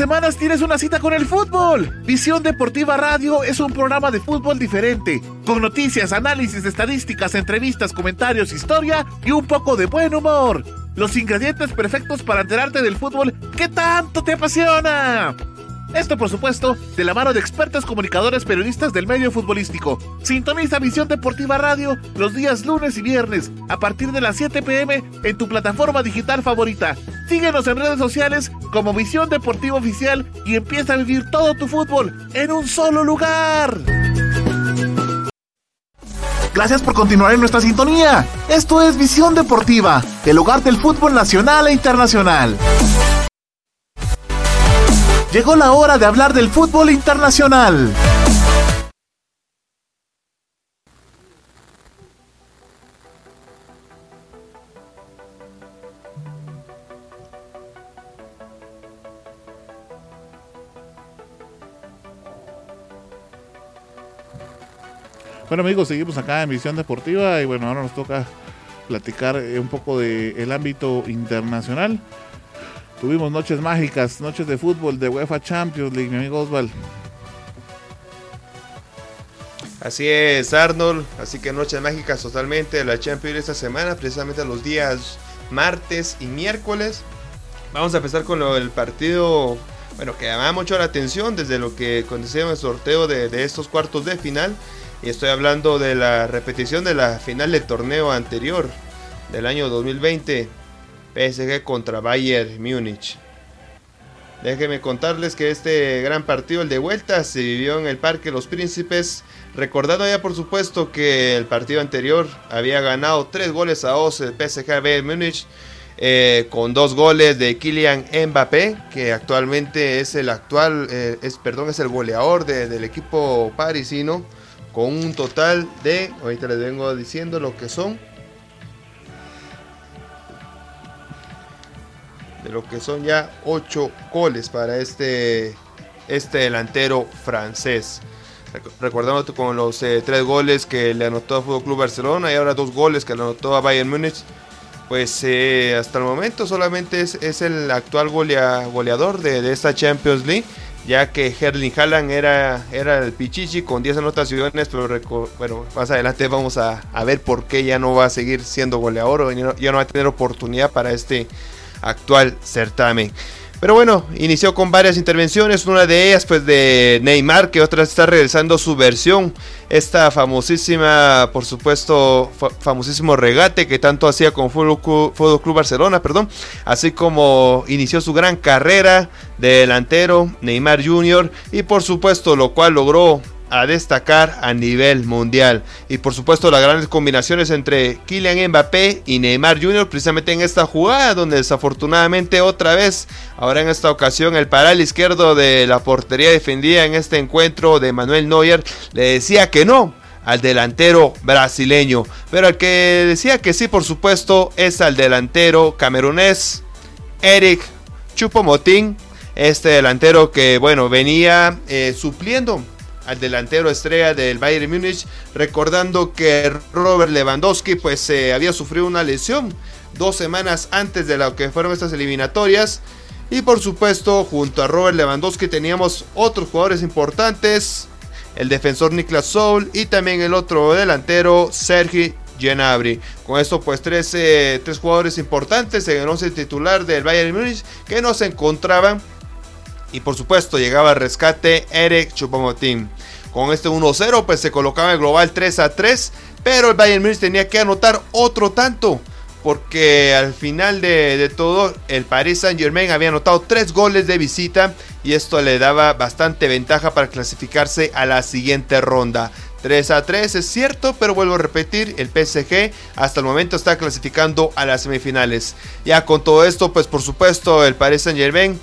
Semanas tienes una cita con el fútbol. Visión Deportiva Radio es un programa de fútbol diferente, con noticias, análisis, estadísticas, entrevistas, comentarios, historia y un poco de buen humor. Los ingredientes perfectos para enterarte del fútbol que tanto te apasiona. Esto, por supuesto, de la mano de expertos comunicadores periodistas del medio futbolístico. Sintoniza Visión Deportiva Radio los días lunes y viernes a partir de las 7 pm en tu plataforma digital favorita. Síguenos en redes sociales como Visión Deportiva Oficial y empieza a vivir todo tu fútbol en un solo lugar. Gracias por continuar en nuestra sintonía. Esto es Visión Deportiva, el hogar del fútbol nacional e internacional. Llegó la hora de hablar del fútbol internacional. Bueno amigos, seguimos acá en Visión Deportiva y bueno, ahora nos toca platicar eh, un poco del ámbito internacional. Tuvimos noches mágicas, noches de fútbol de UEFA Champions League, mi amigo Osval. Así es, Arnold. Así que noches mágicas totalmente la Champions esta semana, precisamente los días martes y miércoles. Vamos a empezar con lo, el partido, bueno, que llama mucho la atención desde lo que aconteció en el sorteo de, de estos cuartos de final. Y estoy hablando de la repetición de la final del torneo anterior del año 2020. PSG contra Bayern Múnich. Déjenme contarles que este gran partido, el de vuelta, se vivió en el Parque Los Príncipes. Recordando ya por supuesto que el partido anterior había ganado 3 goles a 2 el PSG Bayern Múnich. Eh, con dos goles de Kylian Mbappé, que actualmente es el actual, eh, es, perdón, es el goleador de, del equipo parisino, con un total de, ahorita les vengo diciendo lo que son, de lo que son ya 8 goles para este, este delantero francés. Recordando con los 3 eh, goles que le anotó a Fútbol Club Barcelona y ahora 2 goles que le anotó a Bayern Múnich. Pues eh, hasta el momento solamente es, el actual golea, goleador de, esta Champions League, ya que Herling Haaland era, era el Pichichi con 10 anotaciones, pero bueno, más adelante vamos a, a, ver por qué ya no va a seguir siendo goleador ya no, ya no va a tener oportunidad para este actual certamen. Pero bueno, inició con varias intervenciones, una de ellas pues de Neymar, que otra está regresando su versión, esta famosísima, por supuesto, fa famosísimo regate que tanto hacía con Fútbol Club, Club Barcelona, perdón, así como inició su gran carrera de delantero Neymar Jr. y por supuesto lo cual logró a destacar a nivel mundial. Y por supuesto las grandes combinaciones entre Kylian Mbappé y Neymar Jr. precisamente en esta jugada donde desafortunadamente otra vez, ahora en esta ocasión el paral izquierdo de la portería defendida en este encuentro de Manuel Neuer le decía que no al delantero brasileño. Pero el que decía que sí, por supuesto, es al delantero camerunés Eric Chupomotín. Este delantero que, bueno, venía eh, supliendo al delantero estrella del Bayern Múnich, recordando que Robert Lewandowski pues eh, había sufrido una lesión dos semanas antes de lo que fueron estas eliminatorias. Y por supuesto, junto a Robert Lewandowski teníamos otros jugadores importantes, el defensor Niklas Soul y también el otro delantero Sergi Gnabry. Con esto pues tres, eh, tres jugadores importantes en el 11 titular del Bayern Múnich que no se encontraban y por supuesto llegaba al rescate Eric Chupomotín. Con este 1-0 pues se colocaba el global 3-3. Pero el Bayern Munich tenía que anotar otro tanto. Porque al final de, de, todo el Paris Saint Germain había anotado 3 goles de visita. Y esto le daba bastante ventaja para clasificarse a la siguiente ronda. 3 a 3 es cierto, pero vuelvo a repetir, el PSG hasta el momento está clasificando a las semifinales. Ya con todo esto, pues por supuesto el Paris Saint Germain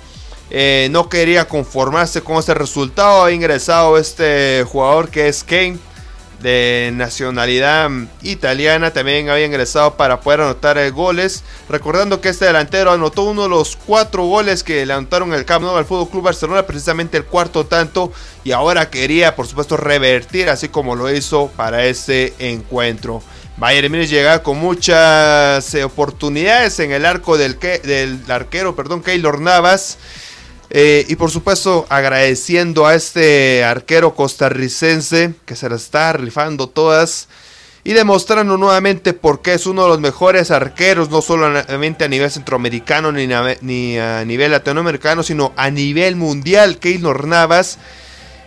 eh, no quería conformarse con este resultado. Ha ingresado este jugador que es Kane, de nacionalidad italiana. También había ingresado para poder anotar eh, goles. Recordando que este delantero anotó uno de los cuatro goles que le anotaron el Camp al Fútbol Club Barcelona, precisamente el cuarto tanto. Y ahora quería, por supuesto, revertir, así como lo hizo para este encuentro. Bayern Múnich llega con muchas eh, oportunidades en el arco del, del arquero, perdón, Keylor Navas. Eh, y por supuesto agradeciendo a este arquero costarricense que se las está rifando todas y demostrando nuevamente por qué es uno de los mejores arqueros, no solamente a nivel centroamericano ni, ni a nivel latinoamericano, sino a nivel mundial, Keylor Navas.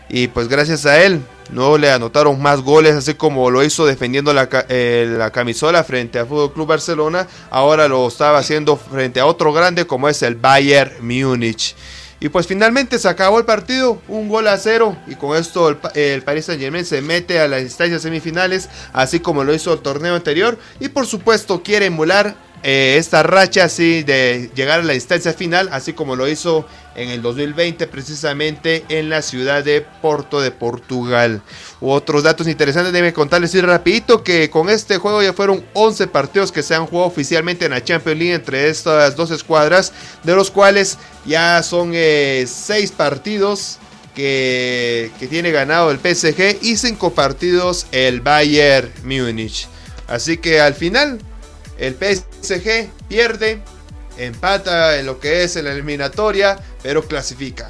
Y pues gracias a él no le anotaron más goles, así como lo hizo defendiendo la, eh, la camisola frente al Fútbol Club Barcelona. Ahora lo estaba haciendo frente a otro grande como es el Bayern Múnich. Y pues finalmente se acabó el partido, un gol a cero. Y con esto el, el Paris Saint Germain se mete a las instancias semifinales, así como lo hizo el torneo anterior. Y por supuesto quiere emular eh, esta racha así de llegar a la instancia final, así como lo hizo en el 2020 precisamente en la ciudad de Porto de Portugal. Otros datos interesantes deben contarles y rapidito que con este juego ya fueron 11 partidos que se han jugado oficialmente en la Champions League entre estas dos escuadras, de los cuales ya son 6 eh, partidos que, que tiene ganado el PSG y cinco partidos el Bayern Múnich. Así que al final el PSG pierde, empata en lo que es la eliminatoria, pero clasifica.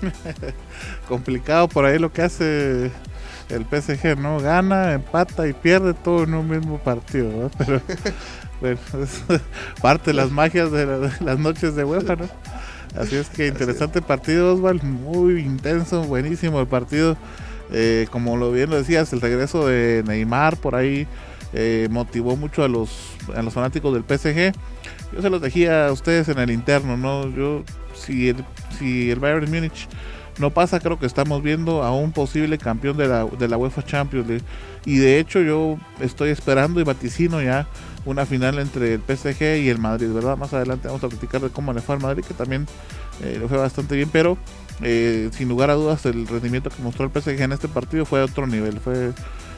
Complicado por ahí lo que hace el PSG, ¿no? Gana, empata y pierde todo en un mismo partido, ¿no? Pero bueno, es parte de las magias de, la- de las noches de UEFA, ¿no? Así es que interesante partido, Osval, muy intenso, buenísimo el partido. Eh, como lo bien lo decías, el regreso de Neymar por ahí eh, motivó mucho a los, a los fanáticos del PSG. Yo se los decía a ustedes en el interno, ¿no? Yo, si el, si el Bayern Múnich no pasa, creo que estamos viendo a un posible campeón de la, de la UEFA Champions League. Y de hecho yo estoy esperando y vaticino ya una final entre el PSG y el Madrid, ¿verdad? Más adelante vamos a platicar de cómo le fue al Madrid, que también eh, le fue bastante bien, pero eh, sin lugar a dudas el rendimiento que mostró el PSG en este partido fue de otro nivel, fue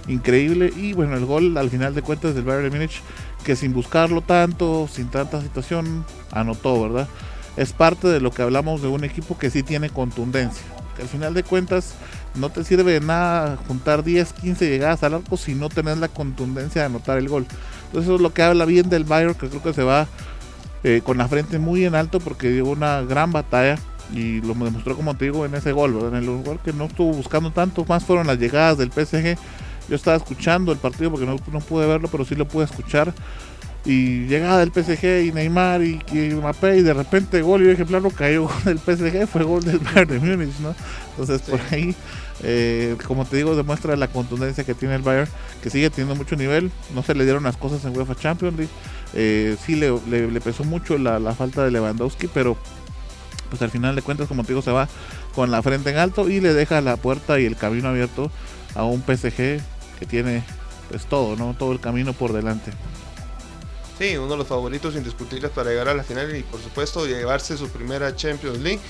increíble y bueno, el gol al final de cuentas del Bayern Múnich que sin buscarlo tanto, sin tanta situación, anotó, ¿verdad? Es parte de lo que hablamos de un equipo que sí tiene contundencia, que al final de cuentas no te sirve de nada juntar 10, 15 llegadas al arco si no tenés la contundencia de anotar el gol. Entonces eso es lo que habla bien del Bayern, que creo que se va eh, con la frente muy en alto porque dio una gran batalla y lo demostró como te digo en ese gol, ¿verdad? en el lugar que no estuvo buscando tanto, más fueron las llegadas del PSG. Yo estaba escuchando el partido porque no, no pude verlo, pero sí lo pude escuchar. Y llegada del PSG y Neymar y, y Mbappé y de repente gol y yo dije, plano, cayó del PSG, fue gol del Bayern de Múnich, ¿no? Entonces por ahí, eh, como te digo, demuestra la contundencia que tiene el Bayern, que sigue teniendo mucho nivel, no se le dieron las cosas en UEFA Champions League, eh, sí le, le- le pesó mucho la, la falta de Lewandowski, pero pues al final de cuentas, como te digo, se va con la frente en alto y le deja la puerta y el camino abierto a un PSG que tiene pues todo, ¿no? Todo el camino por delante. Sí, uno de los favoritos indiscutibles para llegar a la final y por supuesto llevarse su primera Champions League.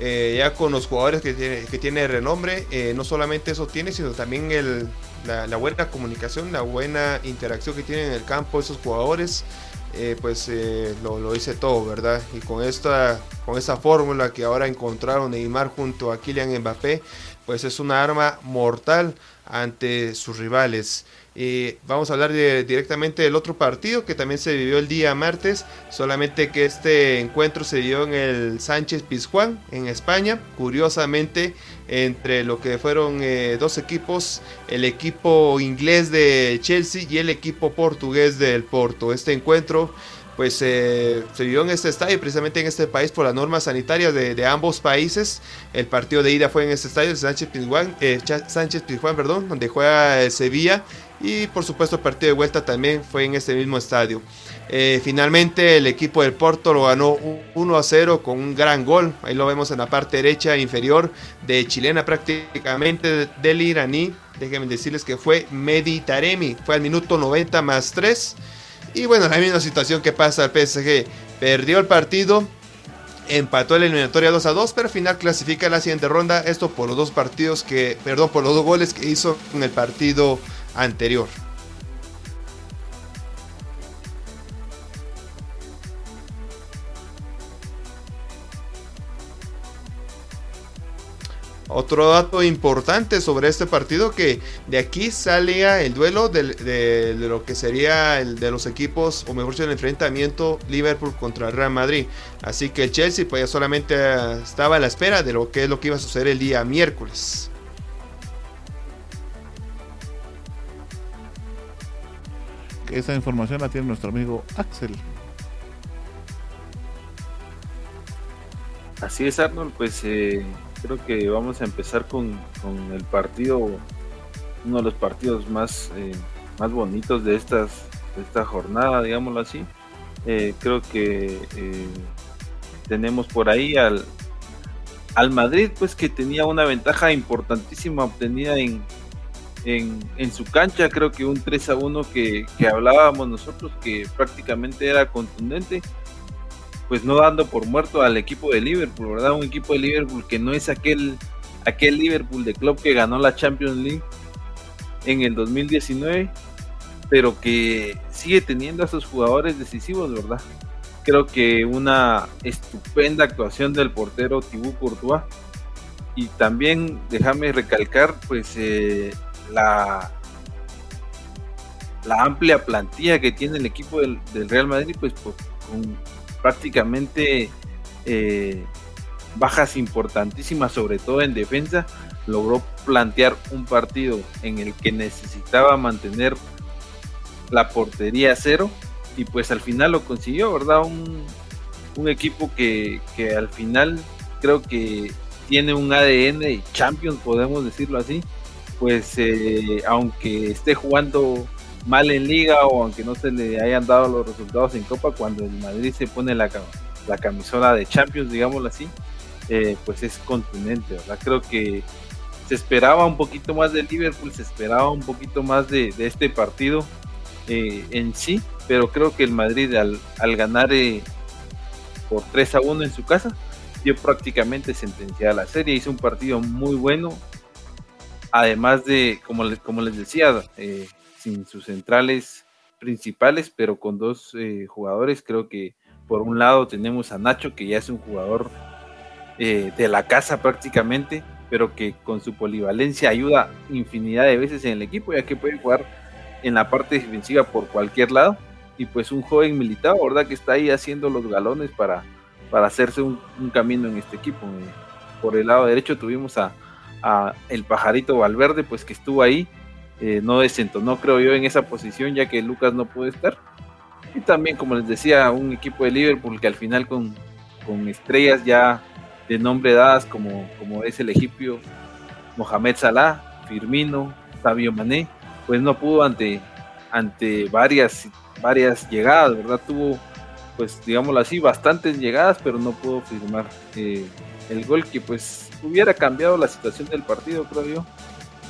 Eh, ya con los jugadores que tiene, que tiene renombre, eh, no solamente eso tiene, sino también el, la, buena comunicación, la buena interacción que tienen en el campo esos jugadores, eh, pues lo, lo dice todo, ¿verdad? Y con esta, con esa fórmula que ahora encontraron Neymar junto a Kylian Mbappé, pues es una arma mortal ante sus rivales. Eh, vamos a hablar directamente del otro partido que también se vivió el día martes, solamente que este encuentro se dio en el Sánchez Pizjuán, en España. Curiosamente, entre lo que fueron eh, dos equipos, el equipo inglés de Chelsea y el equipo portugués del Porto. Este encuentro pues eh, se vivió en este estadio, precisamente en este país por las normas sanitarias de, de ambos países. El partido de ida fue en este estadio, Sánchez Pizjuán, eh, Sánchez Pizjuán, perdón, donde juega el Sevilla. Y por supuesto el partido de vuelta también fue en este mismo estadio. Eh, finalmente el equipo del Porto lo ganó 1 a 0 con un gran gol. Ahí lo vemos en la parte derecha inferior de chilena prácticamente del iraní. Déjenme decirles que fue Mehdi Taremi. Fue al minuto 90 más 3. Y bueno, la misma situación que pasa al PSG. Perdió el partido, empató la eliminatoria 2 a 2, pero al final clasifica a la siguiente ronda. Esto por los dos partidos que, perdón, por los dos goles que hizo en el partido anterior. Otro dato importante sobre este partido que de aquí salía el duelo de, de lo que sería el de los equipos, o mejor dicho, el enfrentamiento Liverpool contra el Real Madrid. Así que el Chelsea pues ya solamente eh, estaba a la espera de lo que es lo que iba a suceder el día miércoles. Esa información la tiene nuestro amigo Axel. Así es, Arnold, pues eh, creo que vamos a empezar con, con el partido, uno de los partidos más, eh, más bonitos de, estas, de esta jornada, digámoslo así. Eh, creo que eh, tenemos por ahí al, al Madrid, pues que tenía una ventaja importantísima obtenida en, en, su cancha, creo que un 3 a 1 que, que hablábamos nosotros, que prácticamente era contundente pues no dando por muerto al equipo de Liverpool, ¿verdad? Un equipo de Liverpool que no es aquel, aquel Liverpool de club que ganó la Champions League en el 2019, pero que sigue teniendo a sus jugadores decisivos, ¿verdad? creo que una estupenda actuación del portero Tibú Courtois y también déjame recalcar pues eh, la la amplia plantilla que tiene el equipo del, Real Madrid pues, con prácticamente eh, bajas importantísimas sobre todo en defensa logró plantear un partido en el que necesitaba mantener la portería cero y pues al final lo consiguió, ¿verdad? Un, equipo que, que, al final creo que tiene un ADN Champions, podemos decirlo así, pues eh, aunque esté jugando mal en liga o aunque no se le hayan dado los resultados en Copa, cuando el Madrid se pone la, la camisola de Champions, digámoslo así, eh, pues es contundente, ¿verdad? Creo que se esperaba un poquito más del Liverpool, se esperaba un poquito más de, este partido eh, en sí, pero creo que el Madrid al, ganar por 3 a 1 en su casa, dio prácticamente sentenciada la serie, hizo un partido muy bueno, además de, como, les, como les decía, eh, sin sus centrales principales, pero con dos eh, jugadores, creo que por un lado tenemos a Nacho, que ya es un jugador eh, de la casa prácticamente, pero que con su polivalencia ayuda infinidad de veces en el equipo, ya que puede jugar en la parte defensiva por cualquier lado. Y pues un joven militar, ¿verdad? Que está ahí haciendo los galones para para hacerse un, camino en este equipo. Eh, por el lado derecho tuvimos a, el pajarito Valverde, pues que estuvo ahí, eh, no desentonó creo yo en esa posición ya que Lucas no pudo estar. Y también, como les decía, un equipo de Liverpool que al final con, estrellas ya de nombre dadas como, como es el egipcio Mohamed Salah, Firmino, Fabio Mané, pues no pudo ante, ante varias, varias llegadas, ¿verdad? Tuvo pues digámoslo así, bastantes llegadas, pero no pudo firmar eh, el gol que pues hubiera cambiado la situación del partido, creo yo.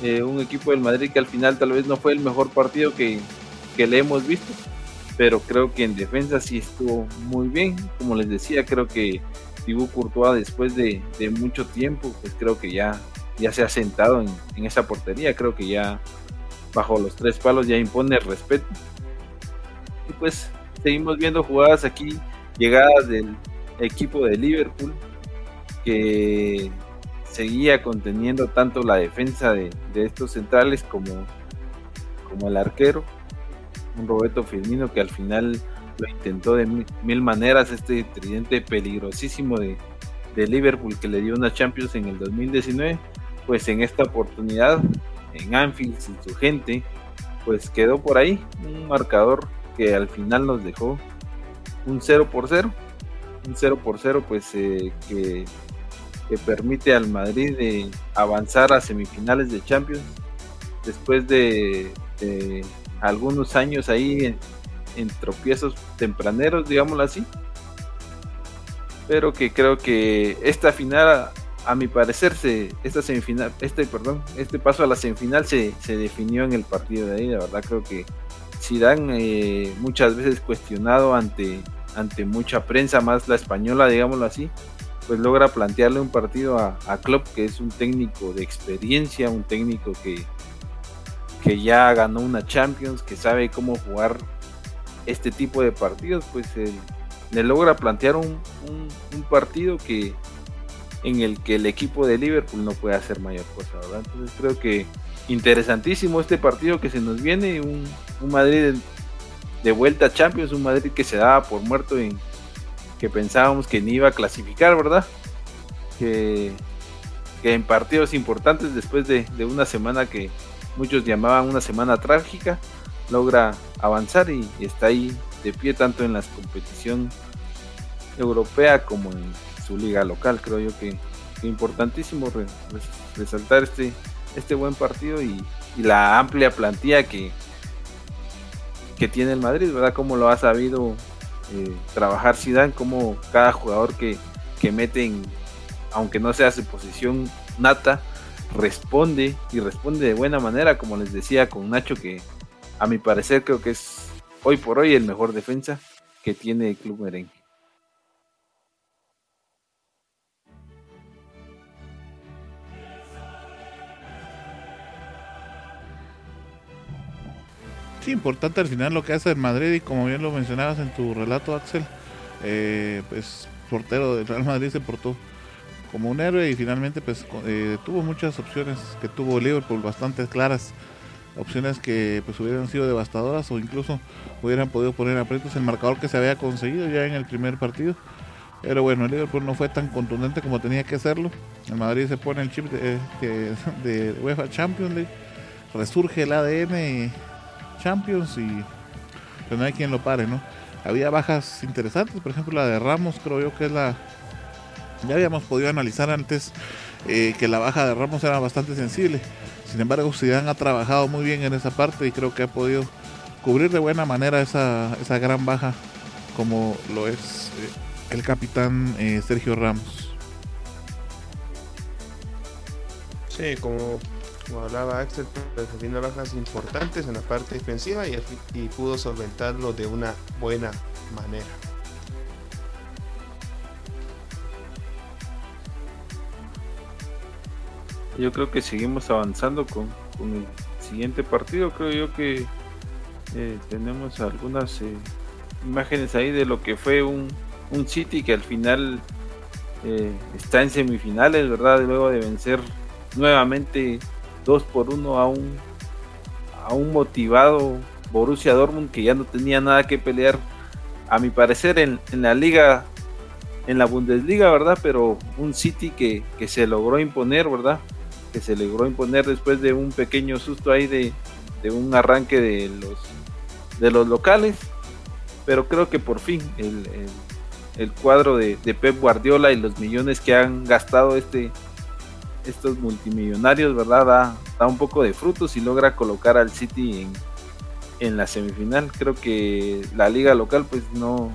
Eh, un equipo del Madrid que al final tal vez no fue el mejor partido que, le hemos visto, pero creo que en defensa sí estuvo muy bien. Como les decía, creo que Thibaut Courtois después de, mucho tiempo, pues creo que ya, ya se ha sentado en, en esa portería, creo que ya bajo los tres palos ya impone el respeto. Y pues seguimos viendo jugadas aquí, llegadas del equipo de Liverpool, que seguía conteniendo tanto la defensa de, estos centrales como, como el arquero, un Roberto Firmino que al final lo intentó de mil, maneras, este tridente peligrosísimo de, de Liverpool que le dio una Champions en el 2019, pues en esta oportunidad en Anfield su gente, pues quedó por ahí un marcador que al final nos dejó un 0 por 0. Un 0 por 0 pues eh, que, permite al Madrid de avanzar a semifinales de Champions después de, algunos años ahí en, tropiezos tempraneros, digámoslo así. Pero que creo que esta final a mi parecer se, esta semifinal, este perdón, este paso a la semifinal se, se definió en el partido de ahí, la verdad creo que Zidane eh, muchas veces cuestionado ante, ante mucha prensa, más la española, digámoslo así, pues logra plantearle un partido a, a Klopp, que es un técnico de experiencia, un técnico que, que ya ganó una Champions, que sabe cómo jugar este tipo de partidos, pues le logra plantear un, un, partido que en el que el equipo de Liverpool no puede hacer mayor cosa, ¿verdad? Entonces creo que interesantísimo este partido que se nos viene, un, Madrid de, vuelta a Champions, un Madrid que se daba por muerto en que pensábamos que ni iba a clasificar, ¿verdad? Que, en partidos importantes después de, una semana que muchos llamaban una semana trágica, logra avanzar y, está ahí de pie tanto en la competición europea como en su liga local. Creo yo que, importantísimo resaltar este, este buen partido y, la amplia plantilla que, que tiene el Madrid, ¿verdad? Como lo ha sabido eh, trabajar Zidane, como cada jugador que, que mete aunque no sea su posición nata, responde y responde de buena manera, como les decía con Nacho, que a mi parecer creo que es hoy por hoy el mejor defensa que tiene el club merengue. Importante al final lo que hace el Madrid y como bien lo mencionabas en tu relato, Axel, eh, pues portero del Real Madrid se portó como un héroe y finalmente pues eh, tuvo muchas opciones que tuvo Liverpool bastante claras opciones que pues hubieran sido devastadoras o incluso hubieran podido poner aprietos el marcador que se había conseguido ya en el primer partido. Pero bueno el Liverpool no fue tan contundente como tenía que hacerlo el Madrid se pone el chip de, de, UEFA Champions League resurge el ADN Champions y no hay quien lo pare no había bajas interesantes por ejemplo la de Ramos creo yo que es la ya habíamos podido analizar antes eh, que la baja de Ramos era bastante sensible. Sin embargo, Zidane ha trabajado muy bien en esa parte y creo que ha podido cubrir de buena manera esa, esa gran baja como lo es eh, el capitán eh, Sergio Ramos. Sí, como, hablaba Axel, tiene bajas importantes en la parte defensiva y, pudo solventarlo de una buena manera. yo creo que seguimos avanzando con, el siguiente partido. Creo yo que eh, tenemos algunas eh, imágenes ahí de lo que fue un, un City que al final eh, está en semifinales, ¿verdad? Luego de vencer nuevamente 2 por 1 a un, a un motivado Borussia Dortmund que ya no tenía nada que pelear, a mi parecer, en, en la liga, en la Bundesliga, ¿verdad? Pero un City que, que se logró imponer, ¿verdad? que se logró imponer después de un pequeño susto ahí de, un arranque de los, de los locales. Pero creo que por fin el, cuadro de, Pep Guardiola y los millones que han gastado este, estos multimillonarios, ¿verdad? Da, un poco de frutos y logra colocar al City en, en la semifinal. Creo que la liga local pues no,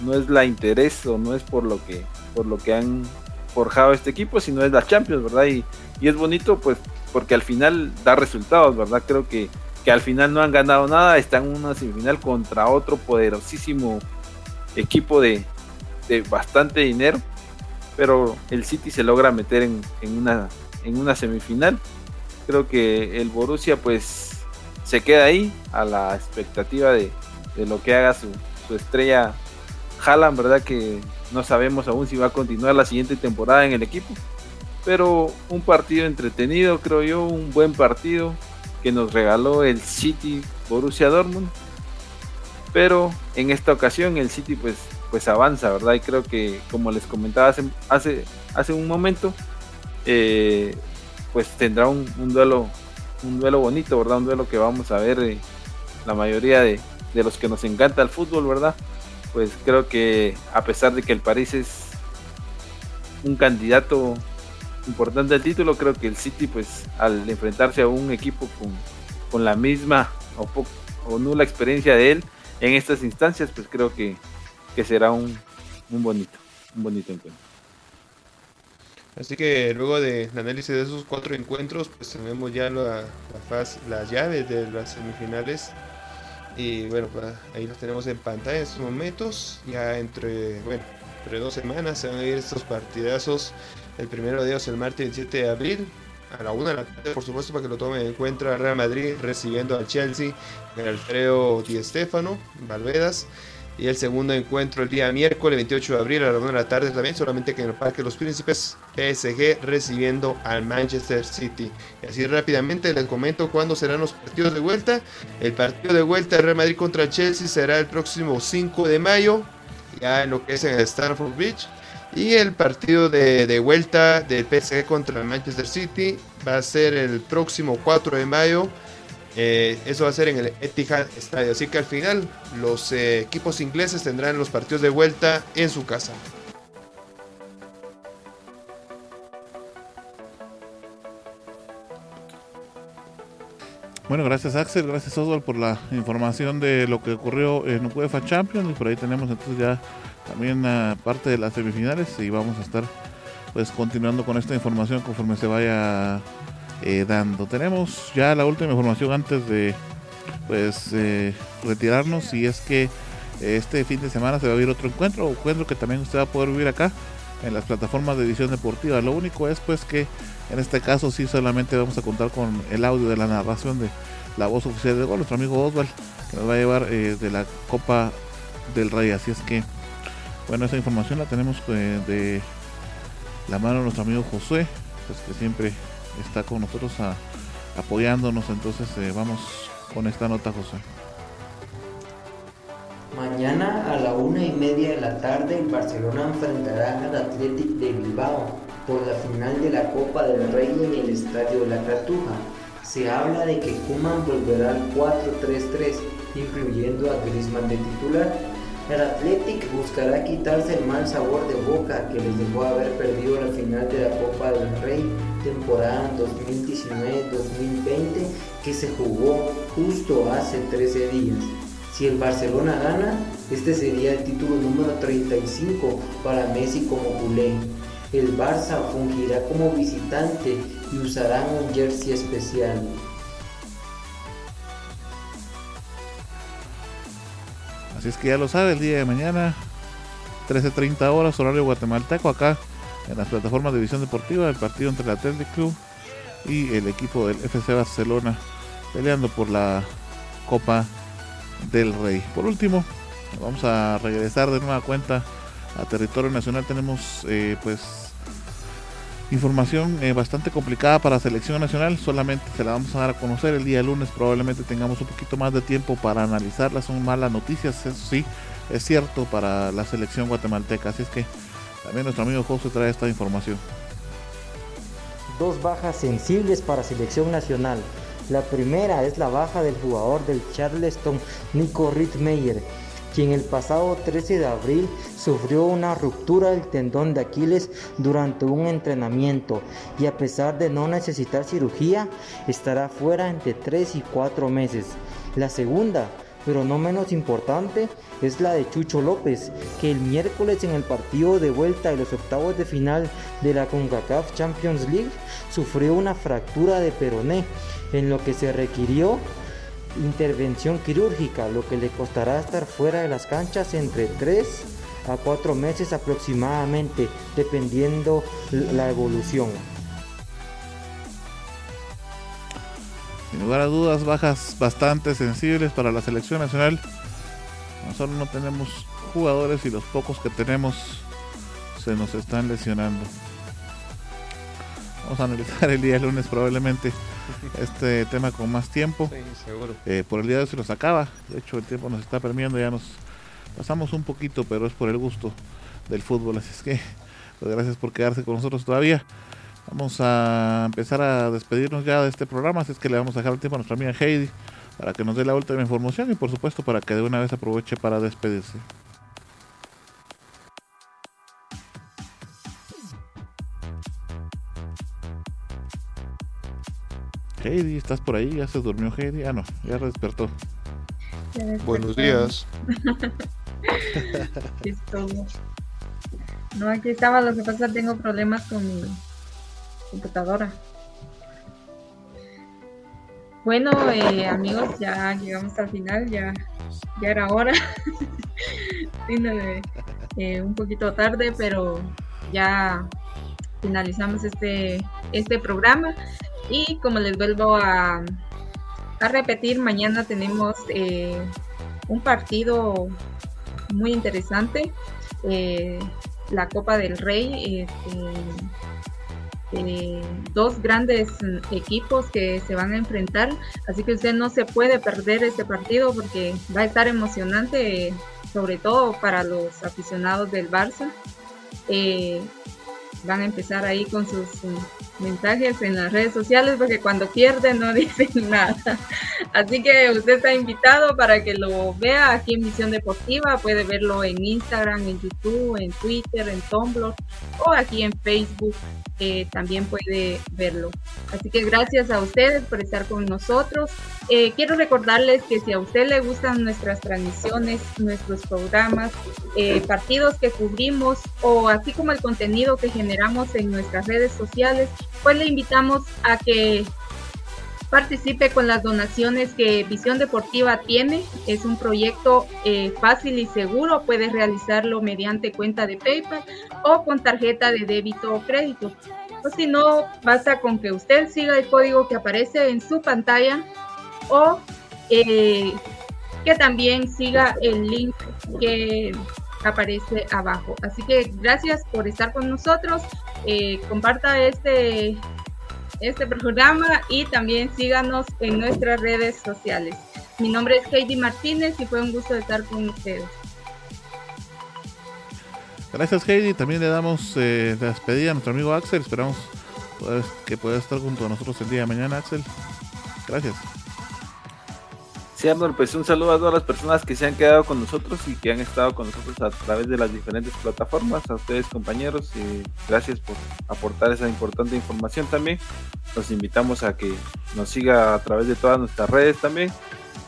no es la interés o no es por lo que, por lo que han forjado este equipo, sino es la Champions, ¿verdad? Y, y es bonito, pues, porque al final da resultados, ¿verdad? Creo que, que al final no han ganado nada, están en una semifinal contra otro poderosísimo equipo de, de bastante dinero, pero el City se logra meter en, una, semifinal. Creo que el Borussia, pues, se queda ahí a la expectativa de, lo que haga su, su estrella Haaland, ¿verdad? Que no sabemos aún si va a continuar la siguiente temporada en el equipo. Pero un partido entretenido, creo yo, un buen partido que nos regaló el City Borussia Dortmund. Pero en esta ocasión el City pues, pues avanza, ¿verdad? Y creo que como les comentaba hace, hace, hace un momento, eh, pues tendrá un, duelo un duelo bonito, ¿verdad? Un duelo que vamos a ver eh, la mayoría de, de los que nos encanta el fútbol, ¿verdad? pues creo que a pesar de que el París es un candidato importante al título, creo que el City, pues al enfrentarse a un equipo con, la misma o, nula experiencia de él en estas instancias, pues creo que, será un, bonito, un bonito encuentro. Así que luego del análisis de esos cuatro encuentros, pues tenemos ya la, las llaves de las semifinales y bueno, pues, ahí los tenemos en pantalla en estos momentos. Ya entre, bueno, entre dos semanas se van a ir estos partidazos. El primero de ellos el martes 27 de abril a la una de la tarde, por supuesto, para que lo tomen en cuenta. Real Madrid recibiendo al Chelsea en Alfredo Di Stéfano, Valvedas. Y el segundo encuentro el día miércoles 28 de abril a la 1 de la tarde también, solamente que en el Parque Los Príncipes, PSG recibiendo al Manchester City. Y así rápidamente les comento cuándo serán los partidos de vuelta. El partido de vuelta de Real Madrid contra Chelsea será el próximo 5 de mayo, ya en lo que es en el Stanford Beach. Y el partido de, de, vuelta del PSG contra el Manchester City va a ser el próximo 4 de mayo eh, eso va a ser en el Etihad Stadium. Así que al final los eh, equipos ingleses tendrán los partidos de vuelta en su casa. Bueno, gracias Axel, gracias Oswald por la información de lo que ocurrió en UEFA Champions y por ahí tenemos entonces ya también parte de las semifinales y vamos a estar pues continuando con esta información conforme se vaya eh, dando. Tenemos ya la última información antes de pues eh, retirarnos y es que este fin de semana se va a vivir otro encuentro, encuentro que también usted va a poder vivir acá en las plataformas de edición deportiva. Lo único es pues que en este caso sí solamente vamos a contar con el audio de la narración de la voz oficial de gol, nuestro amigo Oswald, que nos va a llevar eh, de la Copa del Rey. Así es que Bueno, esa información la tenemos de la mano de nuestro amigo José, pues que siempre está con nosotros apoyándonos. Entonces eh, vamos con esta nota, José. Mañana a la una y media de la tarde el Barcelona enfrentará al Athletic de Bilbao por la final de la Copa del Rey en el Estadio la Cartuja. Se habla de que Kuman volverá al 4-3-3, incluyendo a Griezmann de titular. El Athletic buscará quitarse el mal sabor de boca que les dejó haber perdido la final de la Copa del Rey temporada 2019-2020 que se jugó justo hace 13 días. Si el Barcelona gana, este sería el título número 35 para Messi como culé. El Barça fungirá como visitante y usará un jersey especial. Así es que ya lo sabe, el día de mañana, 13.30 horas, horario guatemalteco, acá en las plataformas de visión deportiva, el partido entre el Athletic Club y el equipo del FC Barcelona peleando por la Copa del Rey. Por último, vamos a regresar de nueva cuenta a territorio nacional. Tenemos eh, pues información eh, bastante complicada para selección nacional. Solamente se la vamos a dar a conocer el día lunes. Probablemente tengamos un poquito más de tiempo para analizarla. Son malas noticias, eso sí, es cierto para la selección guatemalteca. Así es que también nuestro amigo José trae esta información. Dos bajas sensibles para selección nacional. La primera es la baja del jugador del Charleston, Nico Rittmeyer, quien el pasado 13 de abril sufrió una ruptura del tendón de Aquiles durante un entrenamiento y a pesar de no necesitar cirugía, estará fuera entre 3 y 4 meses. La segunda pero no menos importante es la de Chucho López, que el miércoles en el partido de vuelta de los octavos de final de la CONCACAF Champions League sufrió una fractura de peroné, en lo que se requirió intervención quirúrgica, lo que le costará estar fuera de las canchas entre 3 a 4 meses aproximadamente, dependiendo la evolución. Sin lugar a dudas, bajas bastante sensibles para la selección nacional. Nosotros no tenemos jugadores y los pocos que tenemos se nos están lesionando. Vamos a analizar el día lunes probablemente este tema con más tiempo. Eh, por el día de hoy se nos acaba. De hecho, el tiempo nos está permeando. Ya nos pasamos un poquito, pero es por el gusto del fútbol. Así es que, pues, gracias por quedarse con nosotros todavía. Vamos a empezar a despedirnos ya de este programa, así es que le vamos a dejar el tiempo a nuestra amiga Heidi para que nos dé la última información y por supuesto para que de una vez aproveche para despedirse. Heidi, ¿estás por ahí? ¿Ya se durmió Heidi? Ah, no, ya despertó. Buenos días. No, aquí estaba, lo que pasa tengo problemas con mi computadora. Bueno, eh, amigos, ya llegamos al final, ya, ya era hora. Eh, un poquito tarde, pero ya finalizamos este, este programa. Y como les vuelvo a, a repetir, mañana tenemos eh, un partido muy interesante, la Copa del Rey. Este, eh, dos grandes equipos que se van a enfrentar, así que usted no se puede perder este partido porque va a estar emocionante, sobre todo para los aficionados del Barça. Eh, van a empezar ahí con sus mensajes en las redes sociales porque cuando pierden no dicen nada. Así que usted está invitado para que lo vea aquí en Visión Deportiva. Puede verlo en Instagram, en YouTube, en Twitter, en Tumblr o aquí en Facebook. También puede verlo. Así que gracias a ustedes por estar con nosotros. Eh, quiero recordarles que si a usted le gustan nuestras transmisiones, nuestros programas, eh, partidos que cubrimos o así como el contenido que generamos en nuestras redes sociales, pues le invitamos a que participe con las donaciones que Visión Deportiva tiene. Es un proyecto eh, fácil y seguro. Puede realizarlo mediante cuenta de PayPal o con tarjeta de débito o crédito. O si no, basta con que usted siga el código que aparece en su pantalla o eh, que también siga el link que aparece abajo. Así que gracias por estar con nosotros. Eh, comparta este, este programa y también síganos en nuestras redes sociales. Mi nombre es Heidi Martínez y fue un gusto estar con ustedes. Gracias Heidi, también le damos eh, la despedida a nuestro amigo Axel, esperamos que pueda estar junto a nosotros el día de mañana Axel. Gracias. Sí, Arnold, pues un saludo a todas las personas que se han quedado con nosotros y que han estado con nosotros a través de las diferentes plataformas. A ustedes, compañeros, gracias por aportar esa importante información también. Los invitamos a que nos siga a través de todas nuestras redes también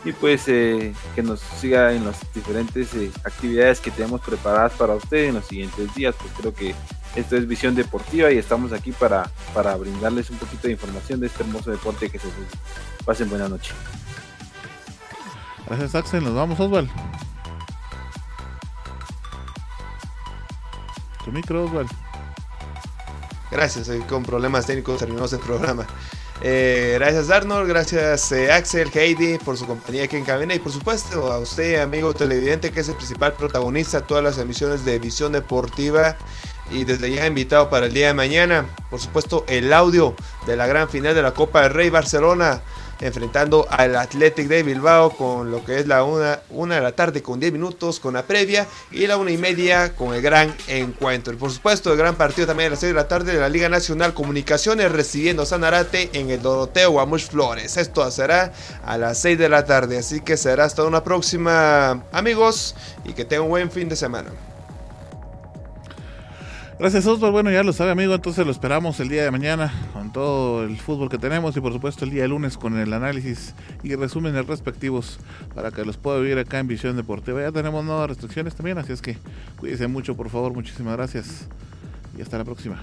y pues eh, que nos siga en las diferentes eh, actividades que tenemos preparadas para ustedes en los siguientes días. Pues creo que esto es Visión Deportiva y estamos aquí para, para brindarles un poquito de información de este hermoso deporte que se pasen buena noche. Gracias Axel, nos vamos Oswald. Tu micro Oswald. Gracias, con problemas técnicos terminamos el programa. Eh, gracias Arnold, gracias eh, Axel, Heidi por su compañía aquí en cabina y por supuesto a usted amigo televidente que es el principal protagonista de todas las emisiones de Visión Deportiva y desde ya invitado para el día de mañana, por supuesto el audio de la gran final de la Copa del Rey Barcelona enfrentando al Athletic de Bilbao con lo que es la una, una de la tarde con 10 minutos con la previa y la una y media con el gran encuentro. Y por supuesto el gran partido también a las 6 de la tarde de la Liga Nacional Comunicaciones recibiendo a Sanarate en el Doroteo Guamuch Flores. Esto será a las 6 de la tarde, así que será hasta una próxima amigos y que tengan un buen fin de semana. Gracias Osvaldo, bueno ya lo sabe amigo, entonces lo esperamos el día de mañana con todo el fútbol que tenemos y por supuesto el día de lunes con el análisis y resúmenes respectivos para que los pueda vivir acá en Visión Deportiva. Ya tenemos nuevas restricciones también, así es que cuídense mucho por favor, muchísimas gracias y hasta la próxima.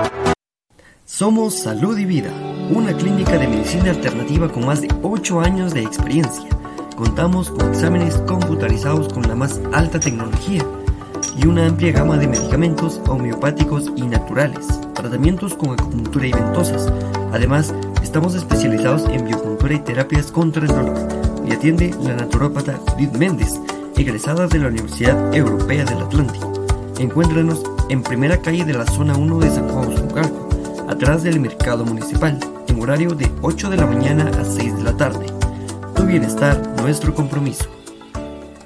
Somos Salud y Vida, una clínica de medicina alternativa con más de 8 años de experiencia. Contamos con exámenes computarizados con la más alta tecnología y una amplia gama de medicamentos homeopáticos y naturales, tratamientos con acupuntura y ventosas. Además, estamos especializados en biocultura y terapias contra el dolor. Y atiende la naturópata Judith Méndez, egresada de la Universidad Europea del Atlántico. Encuéntranos en primera calle de la zona 1 de San Juan Zucalco atrás del mercado municipal, en horario de 8 de la mañana a 6 de la tarde. Tu bienestar, nuestro compromiso.